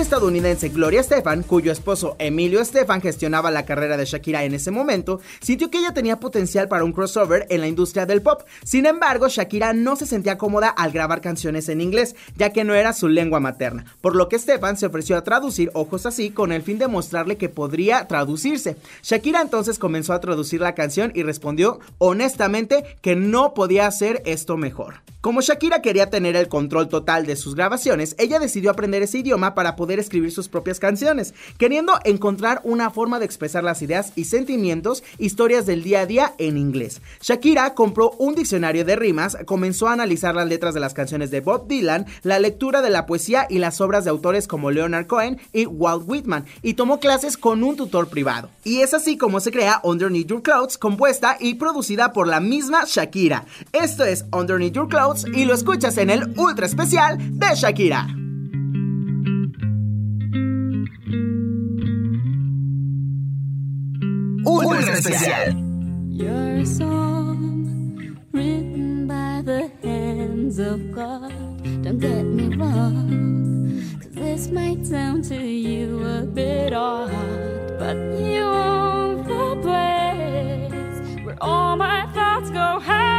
estadounidense Gloria Estefan, cuyo esposo Emilio Estefan gestionaba la carrera de Shakira en ese momento, sintió que ella tenía potencial para un crossover en la industria del pop. Sin embargo, Shakira no se sentía cómoda al grabar canciones en inglés, ya que no era su lengua materna, por lo que Estefan se ofreció a traducir Ojos así con el fin de mostrarle que podría traducirse. Shakira entonces comenzó a traducir la canción y respondió honestamente que no podía hacer esto mejor. Como Shakira quería tener el control total de sus grabaciones, ella decidió aprender ese idioma para poder escribir sus propias canciones, queriendo encontrar una forma de expresar las ideas y sentimientos, historias del día a día en inglés. Shakira compró un diccionario de rimas, comenzó a analizar las letras de las canciones de Bob Dylan, la lectura de la poesía y las obras de autores como Leonard Cohen y Walt Whitman, y tomó clases con un tutor privado. Y es así como se crea Underneath Your Clouds, compuesta y producida por la misma Shakira. Esto es Underneath Your Clouds y lo escuchas en el ultra especial de Shakira. Ultra especial. Your song this might sound to you a bit odd, but you own the place where all my thoughts go hiding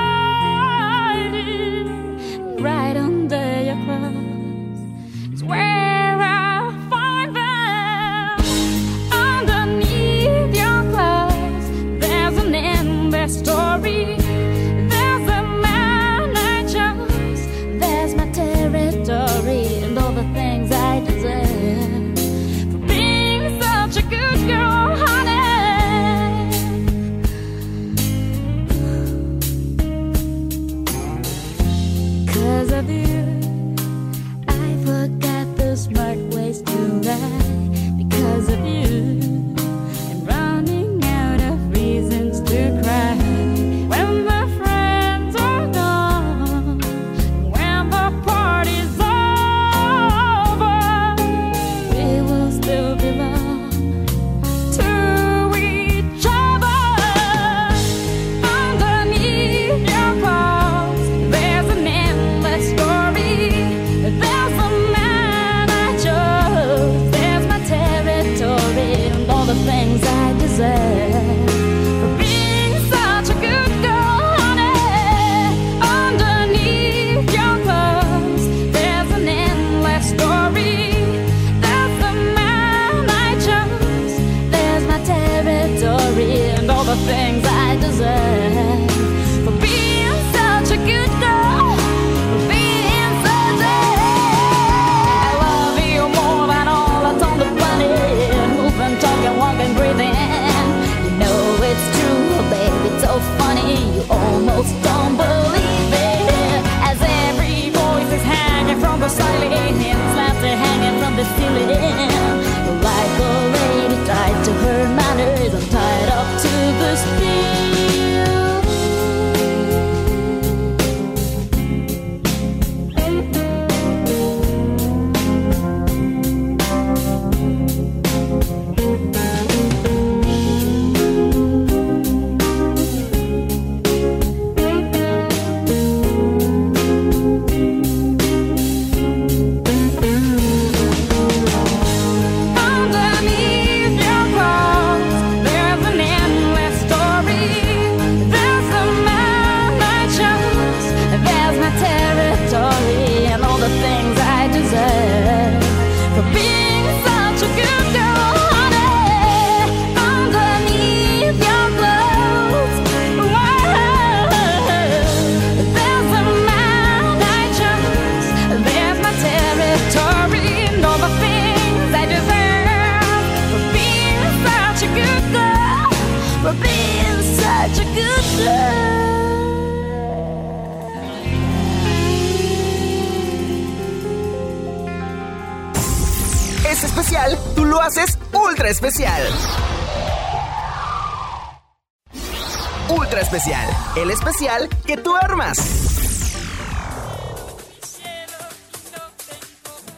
el especial que tú armas.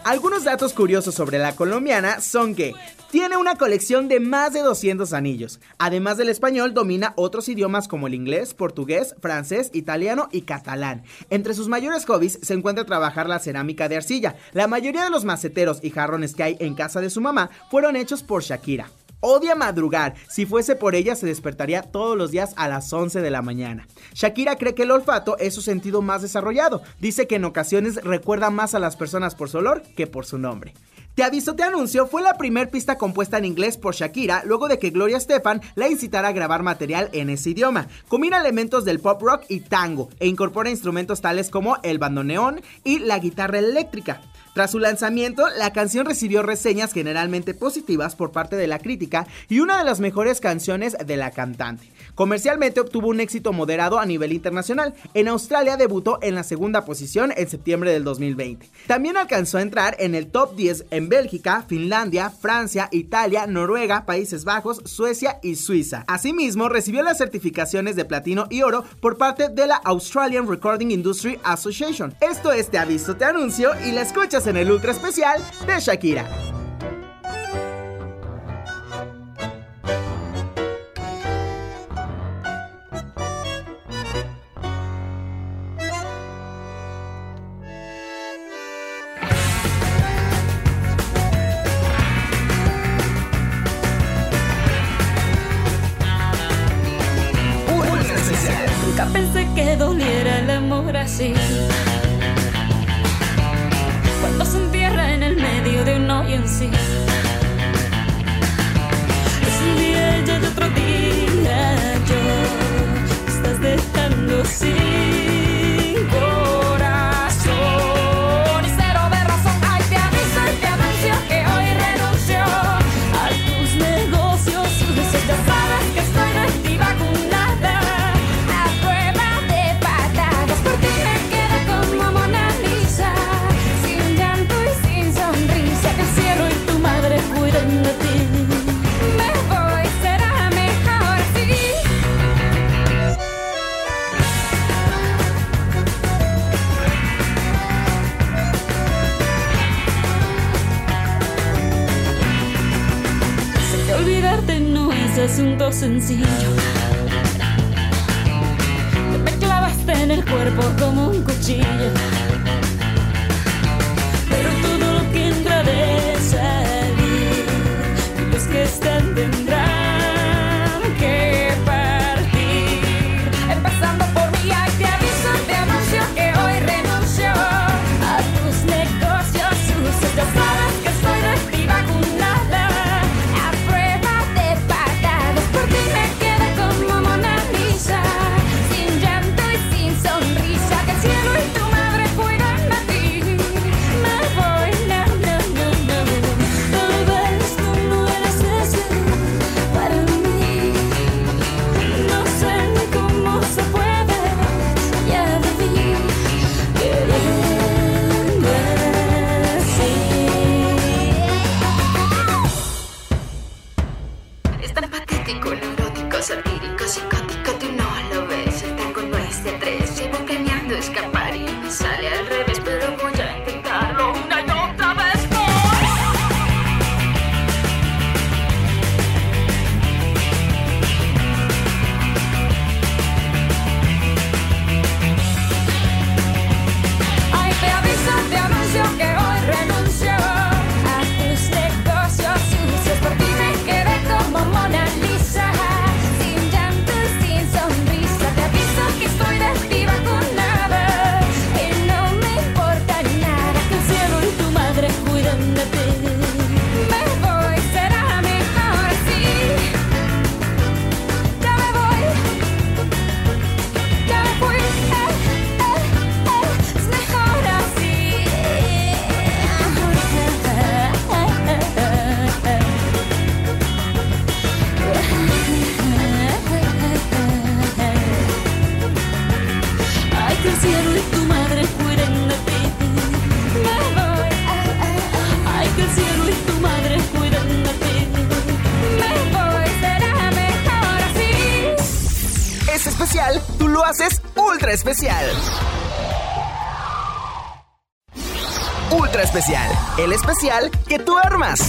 Algunos datos curiosos sobre la colombiana son que tiene una colección de más de 200 anillos. Además del español, domina otros idiomas como el inglés, portugués, francés, italiano y catalán. Entre sus mayores hobbies se encuentra trabajar la cerámica de arcilla. La mayoría de los maceteros y jarrones que hay en casa de su mamá fueron hechos por Shakira. Odia madrugar. Si fuese por ella, se despertaría todos los días a las 11 de la mañana. Shakira cree que el olfato es su sentido más desarrollado. Dice que en ocasiones recuerda más a las personas por su olor que por su nombre. Te aviso, te anuncio fue la primer pista compuesta en inglés por Shakira luego de que Gloria Estefan la incitara a grabar material en ese idioma. Combina elementos del pop rock y tango e incorpora instrumentos tales como el bandoneón y la guitarra eléctrica. Tras su lanzamiento, la canción recibió reseñas generalmente positivas por parte de la crítica y una de las mejores canciones de la cantante. Comercialmente obtuvo un éxito moderado a nivel internacional. En Australia debutó en la segunda posición en septiembre del 2020. También alcanzó a entrar en el top 10 en Bélgica, Finlandia, Francia, Italia, Noruega, Países Bajos, Suecia y Suiza. Asimismo, recibió las certificaciones de platino y oro por parte de la Australian Recording Industry Association. Esto es Te Aviso, Te Anuncio y la escuchas en el ultra especial de Shakira. Cuando se entierra en el medio de un hoyo en sí. Es un día y otro día yo. Estás dejando sin asunto sencillo. Te ultra especial. ultra especial. El especial que tú armas.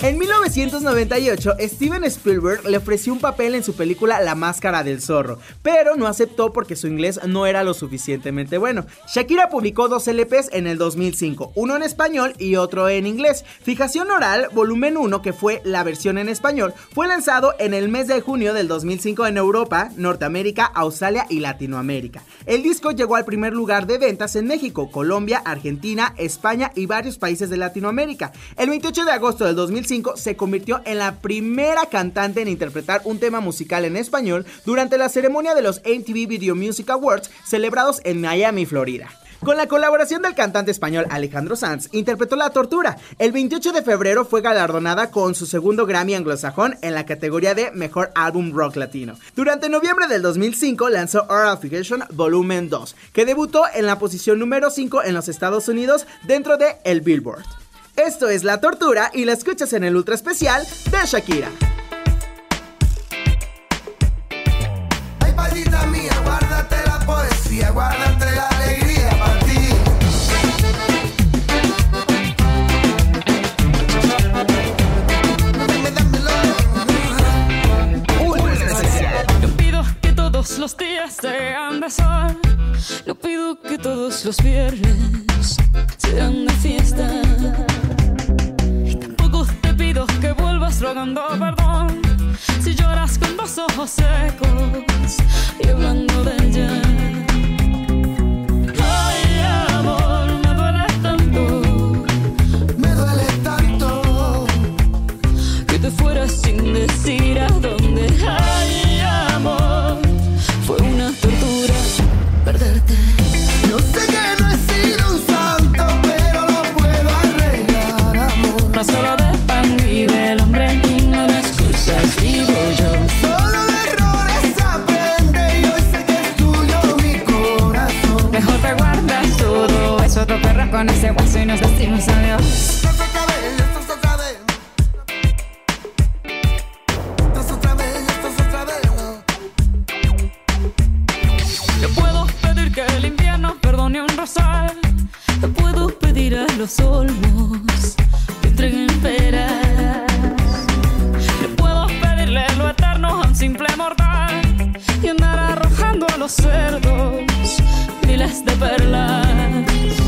En 1998, Steven Spielberg le ofreció un papel en su película La Máscara del Zorro, pero no aceptó porque su inglés no era lo suficientemente bueno. Shakira publicó dos LPs en el 2005, uno en español y otro en inglés. Fijación Oral, volumen 1, que fue la versión en español, fue lanzado en el mes de junio del 2005 en Europa, Norteamérica, Australia y Latinoamérica. El disco llegó al primer lugar de ventas en México, Colombia, Argentina, España y varios países de Latinoamérica. El 28 de agosto del 2005, se convirtió en la primera cantante en interpretar un tema musical en español durante la ceremonia de los MTV Video Music Awards celebrados en Miami, Florida. Con la colaboración del cantante español Alejandro Sanz, interpretó La Tortura. El 28 de febrero fue galardonada con su segundo Grammy anglosajón en la categoría de Mejor Álbum Rock Latino. Durante noviembre del 2005 lanzó Fiction Volumen 2, que debutó en la posición número 5 en los Estados Unidos dentro de el Billboard. Esto es La Tortura y la escuchas en el ultra especial de Shakira. Ay, palita mía, guárdate la poesía, guárdate la alegría para ti. No pido que todos los días sean de sol. No pido que todos los viernes sean de fiesta que vuelvas rogando perdón. Si lloras con los ojos secos y hablando de ella. Ay, amor, me duele tanto. Me duele tanto. Que te fueras sin decir a dónde. Ay, Esto es otra vez, esto es otra vez. Yo puedo pedir que el invierno perdone un rosal. Yo puedo pedir a los olmos que entreguen peras. Yo puedo pedirle lo eterno a un simple mortal y andar arrojando a los cerdos miles de perlas.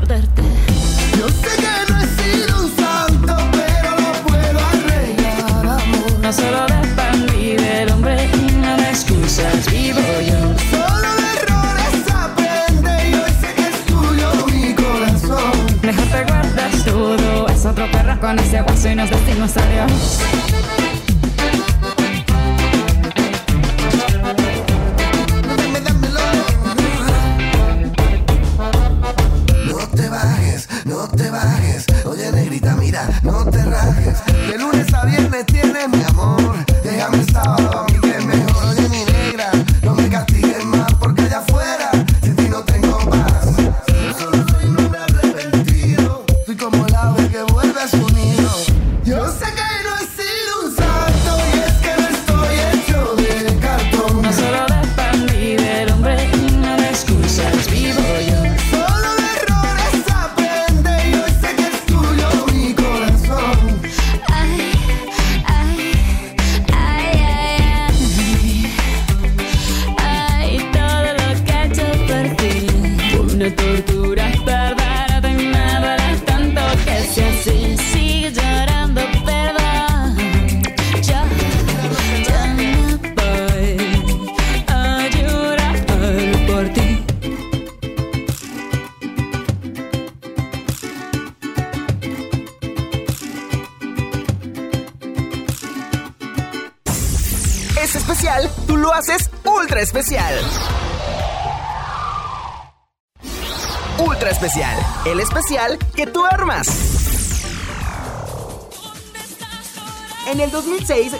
Perderte. Yo sé que no he sido un santo, pero lo puedo arreglar, amor. No solo de pan vive el hombre y no de excusas vivo yo. Solo de errores aprende y hoy sé que es tuyo mi corazón. Mejor te guardas todo, es otro perro con ese hueso y nos decimos adiós.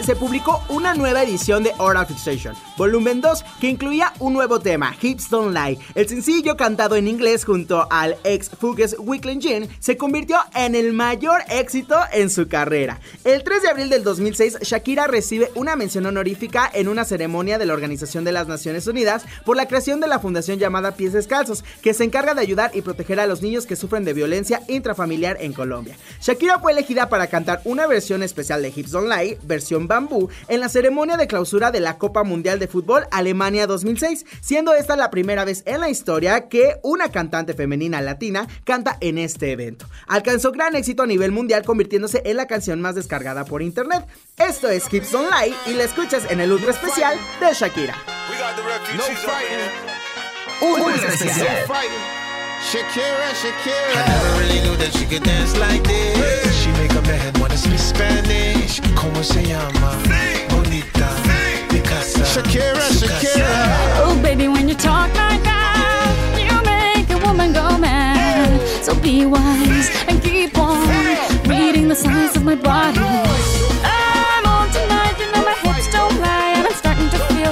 Se publicó una nueva edición de Oral Fixation, volumen 2, que incluía un nuevo tema, Hips Don't Lie. El sencillo cantado en inglés junto al ex Fugues Weekly Jean se convirtió en el mayor éxito en su carrera. El 3 de abril del 2006, Shakira recibe una mención honorífica en una ceremonia de la Organización de las Naciones Unidas por la creación de la fundación llamada Pies Descalzos, que se encarga de ayudar y proteger a los niños que sufren de violencia intrafamiliar en Colombia. Shakira fue elegida para cantar una versión especial de Hips Online, versión bambú, en la ceremonia de clausura de la Copa Mundial de Fútbol Alemania 2006, siendo esta la primera vez en la historia que una cantante femenina latina canta en este evento. Alcanzó gran éxito a nivel mundial convirtiéndose en la canción más descargada por internet. Esto es Hips Online y la escuchas en el ultra especial de Shakira. Ultra especial. Shakira, Shakira. I never really knew that she could dance like this. She make a man wanna speak Spanish. ¿Cómo se llama? Bonita. Picasa. Shakira, Shakira. Oh, baby, when you talk like that, you make a woman go mad. So be wise and keep on reading the signs of my body.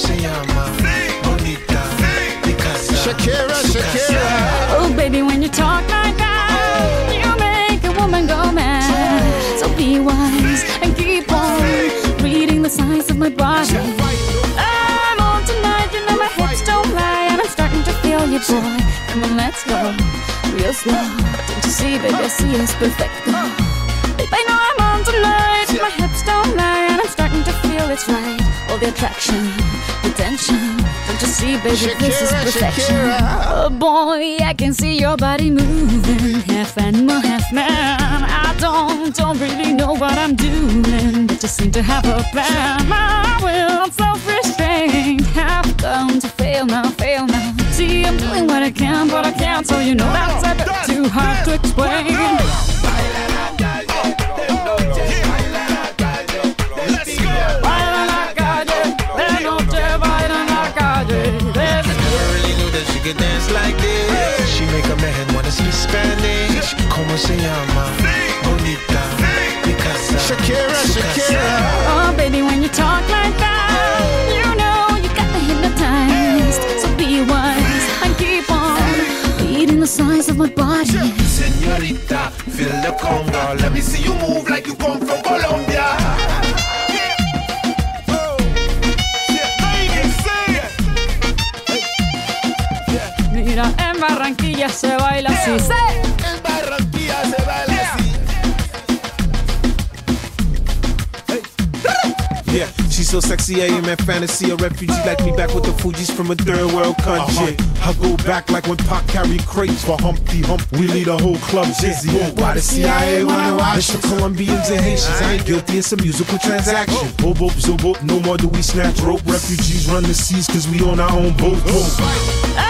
se llama? Bonita. Picasa. Shakira, Shakira. Oh, baby, when you talk like that, you make a woman go mad. So be wise and keep on reading the signs of my body. I'm on tonight, you know my hips don't lie, and I'm starting to feel you, boy. Come on, let's go, real slow. Don't you see, baby, I see it's perfect. Babe, I know I'm on tonight, my hips don't lie, and I'm starting to feel it's right. All the attraction, the tension. Don't you see, baby, this is Shakira, perfection. Shakira. Oh boy, I can see your body moving, half animal, half man. I don't, don't really know what I'm doing, but just seem to have a plan. My will, I'm self-restrained, have come to fail now, fail now. See, I'm doing what I can, but I can't, so you know that's a bit too hard to explain. Could dance like this. She make a man wanna speak Spanish. ¿Cómo se llama? Bonita. Picasa. Shakira, Shakira. Oh, baby, when you talk like that, oh. you know you got me hypnotized. So be wise and keep on reading the signs of my body. Señorita, feel the conga. Let me see you move like you come from Colombia. Barranquilla se baila así. ¡Sí! En Barranquilla se baila así. Yeah, she's so sexy, I am in fantasy. A refugee like me back with the Fuji's from a third world country. Uh-huh. I go back like when Pac carried crates for Humpty Hump. We lead a whole club dizzy. Why the CIA wanna watch the Colombians and Haitians? I ain't guilty, it's a musical transaction. Oh. Oh, boop, boop, zo, boop, no more do we snatch rope. Refugees run the seas cause we own our own boat. boat.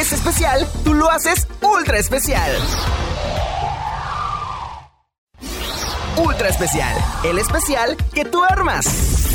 Es especial, tú lo haces ultra especial. Ultra especial, el especial que tú armas.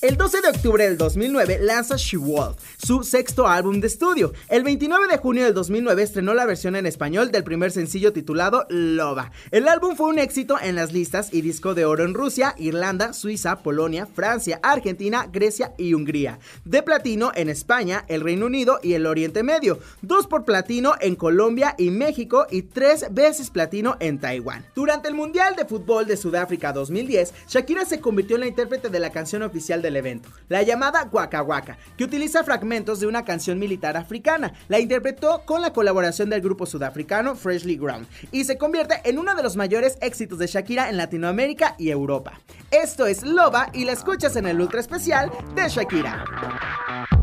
El 12 de octubre del 2009 lanza She Wolf, su sexto álbum de estudio. El 29 de junio del 2009 estrenó la versión en español del primer sencillo titulado Loba. El álbum fue un éxito en las listas y disco de oro en Rusia, Irlanda, Suiza, Polonia, Francia, Argentina, Grecia y Hungría. De platino en España, el Reino Unido y el Oriente Medio. Dos por platino en Colombia y México y tres veces platino en Taiwán. Durante el Mundial de Fútbol de Sudáfrica 2010, Shakira se convirtió en la intérprete de la canción oficial de del evento, la llamada Waka Waka, que utiliza fragmentos de una canción militar africana. La interpretó con la colaboración del grupo sudafricano Freshly Ground y se convierte en uno de los mayores éxitos de Shakira en Latinoamérica y Europa. Esto es Loba y la escuchas en el ultra especial de Shakira.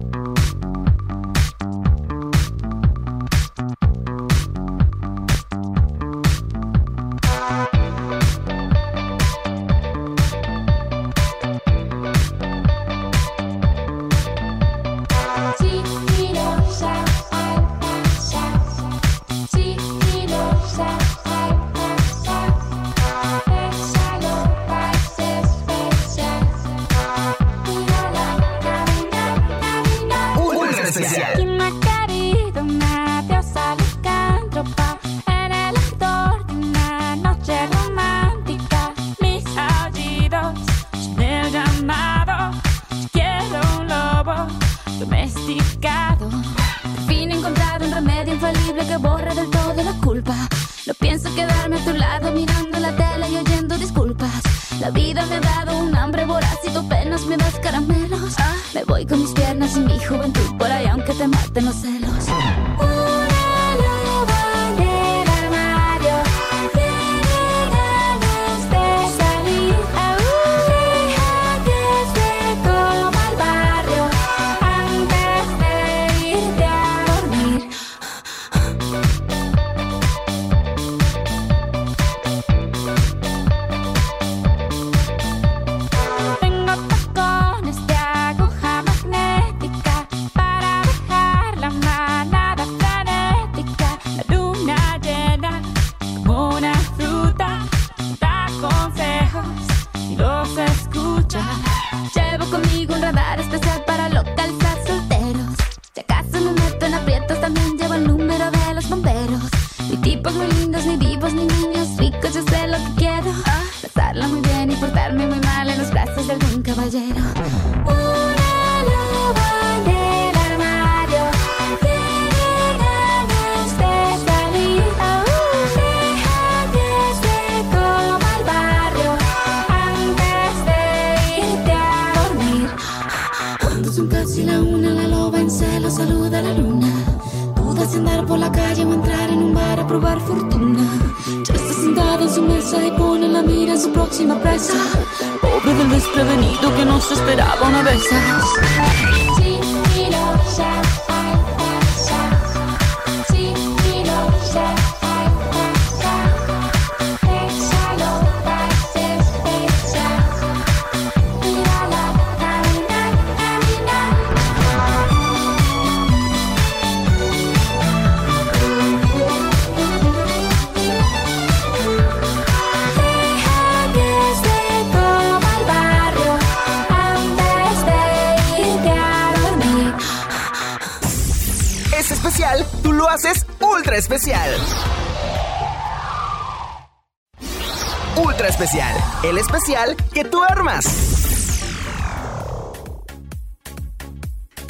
pienso quedarme a tu lado mirando la tela y oyendo disculpas. La vida me ha dado un hambre voraz y tú apenas me das caramelos. Ah, me voy con mis piernas y mi juventud cabeza. Pobre del desprevenido que no se esperaba una vez. Especial. Ultra especial, el especial que tú armas.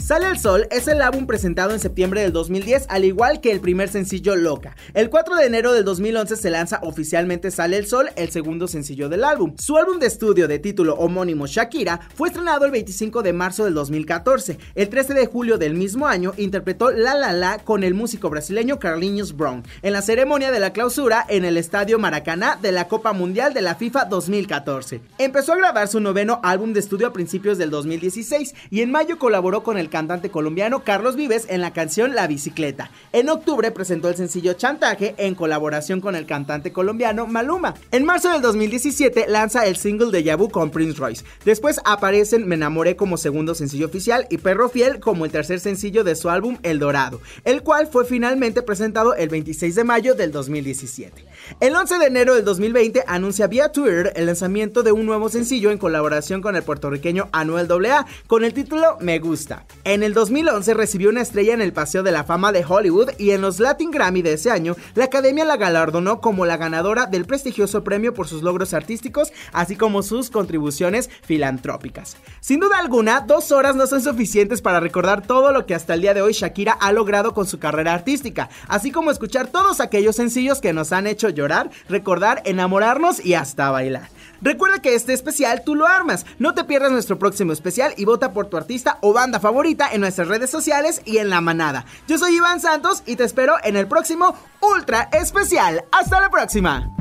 Sale el Sol es el álbum presentado en septiembre del 2010, al igual que el primer sencillo Loca. El 4 de enero del 2011 se lanza oficialmente Sale el Sol, el segundo sencillo del álbum. Su álbum de estudio de título homónimo Shakira fue estrenado el 25 de marzo del 2014. El 13 de julio del mismo año interpretó La La La con el músico brasileño Carlinhos Brown en la ceremonia de la clausura en el Estadio Maracaná de la Copa Mundial de la FIFA 2014. Empezó a grabar su noveno álbum de estudio a principios del 2016 y en mayo colaboró con el cantante colombiano Carlos Vives en la canción La Bicicleta. En octubre presentó el sencillo Chantaje en colaboración con el cantante colombiano Maluma. En marzo del 2017 lanza el single de Yabu con Prince Royce. Después aparecen Me enamoré como segundo sencillo oficial y Perro Fiel como el tercer sencillo de su álbum El Dorado, el cual fue finalmente presentado el 26 de mayo del 2017. El 11 de enero del 2020 anuncia vía Twitter el lanzamiento de un nuevo sencillo en colaboración con el puertorriqueño Anuel AA con el título Me Gusta. En el 2011 recibió una estrella en el Paseo de la Fama de Hollywood y en los Latin Grammy de ese año la academia la galardonó como la ganadora del prestigioso premio por sus logros artísticos así como sus contribuciones filantrópicas. Sin duda alguna, dos horas no son suficientes para recordar todo lo que hasta el día de hoy Shakira ha logrado con su carrera artística, así como escuchar todos aquellos sencillos que nos han hecho llorar, recordar, enamorarnos y hasta bailar. Recuerda que este especial tú lo armas. No te pierdas nuestro próximo especial y vota por tu artista o banda favorita en nuestras redes sociales y en la manada. Yo soy Iván Santos y te espero en el próximo Ultra Especial. Hasta la próxima.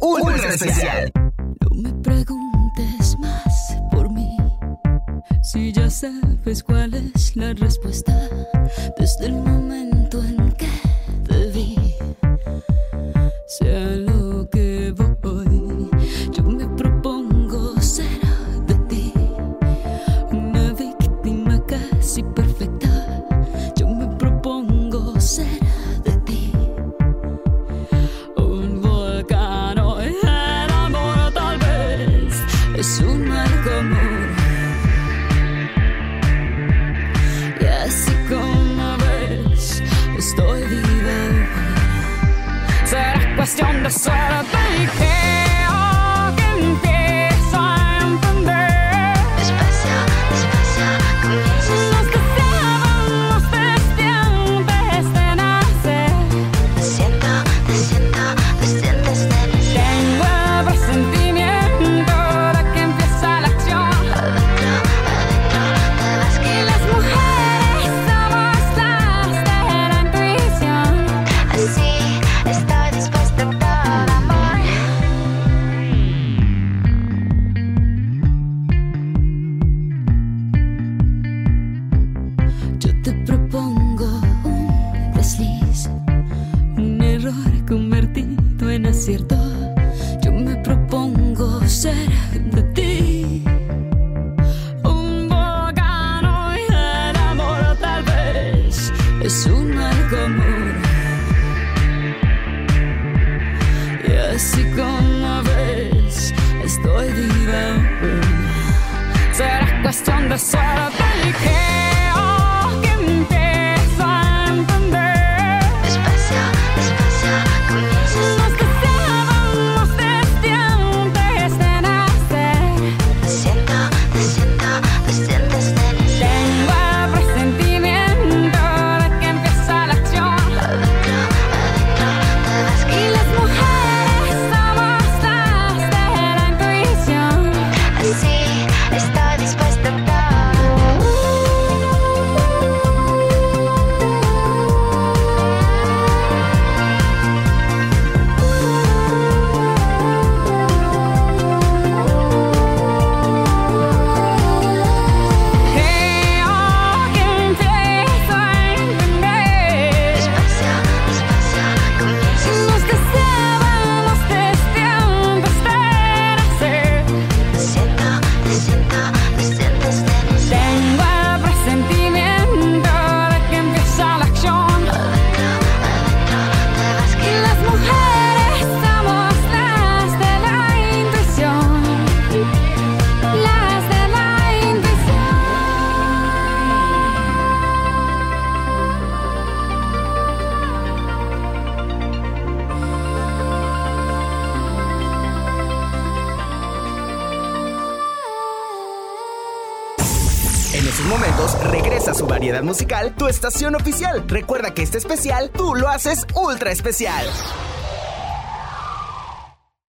Ultra Especial. No me Si ya sabes cuál es la respuesta. Desde el momento cuestión tu estación oficial. Recuerda que este especial tú lo haces ultra especial.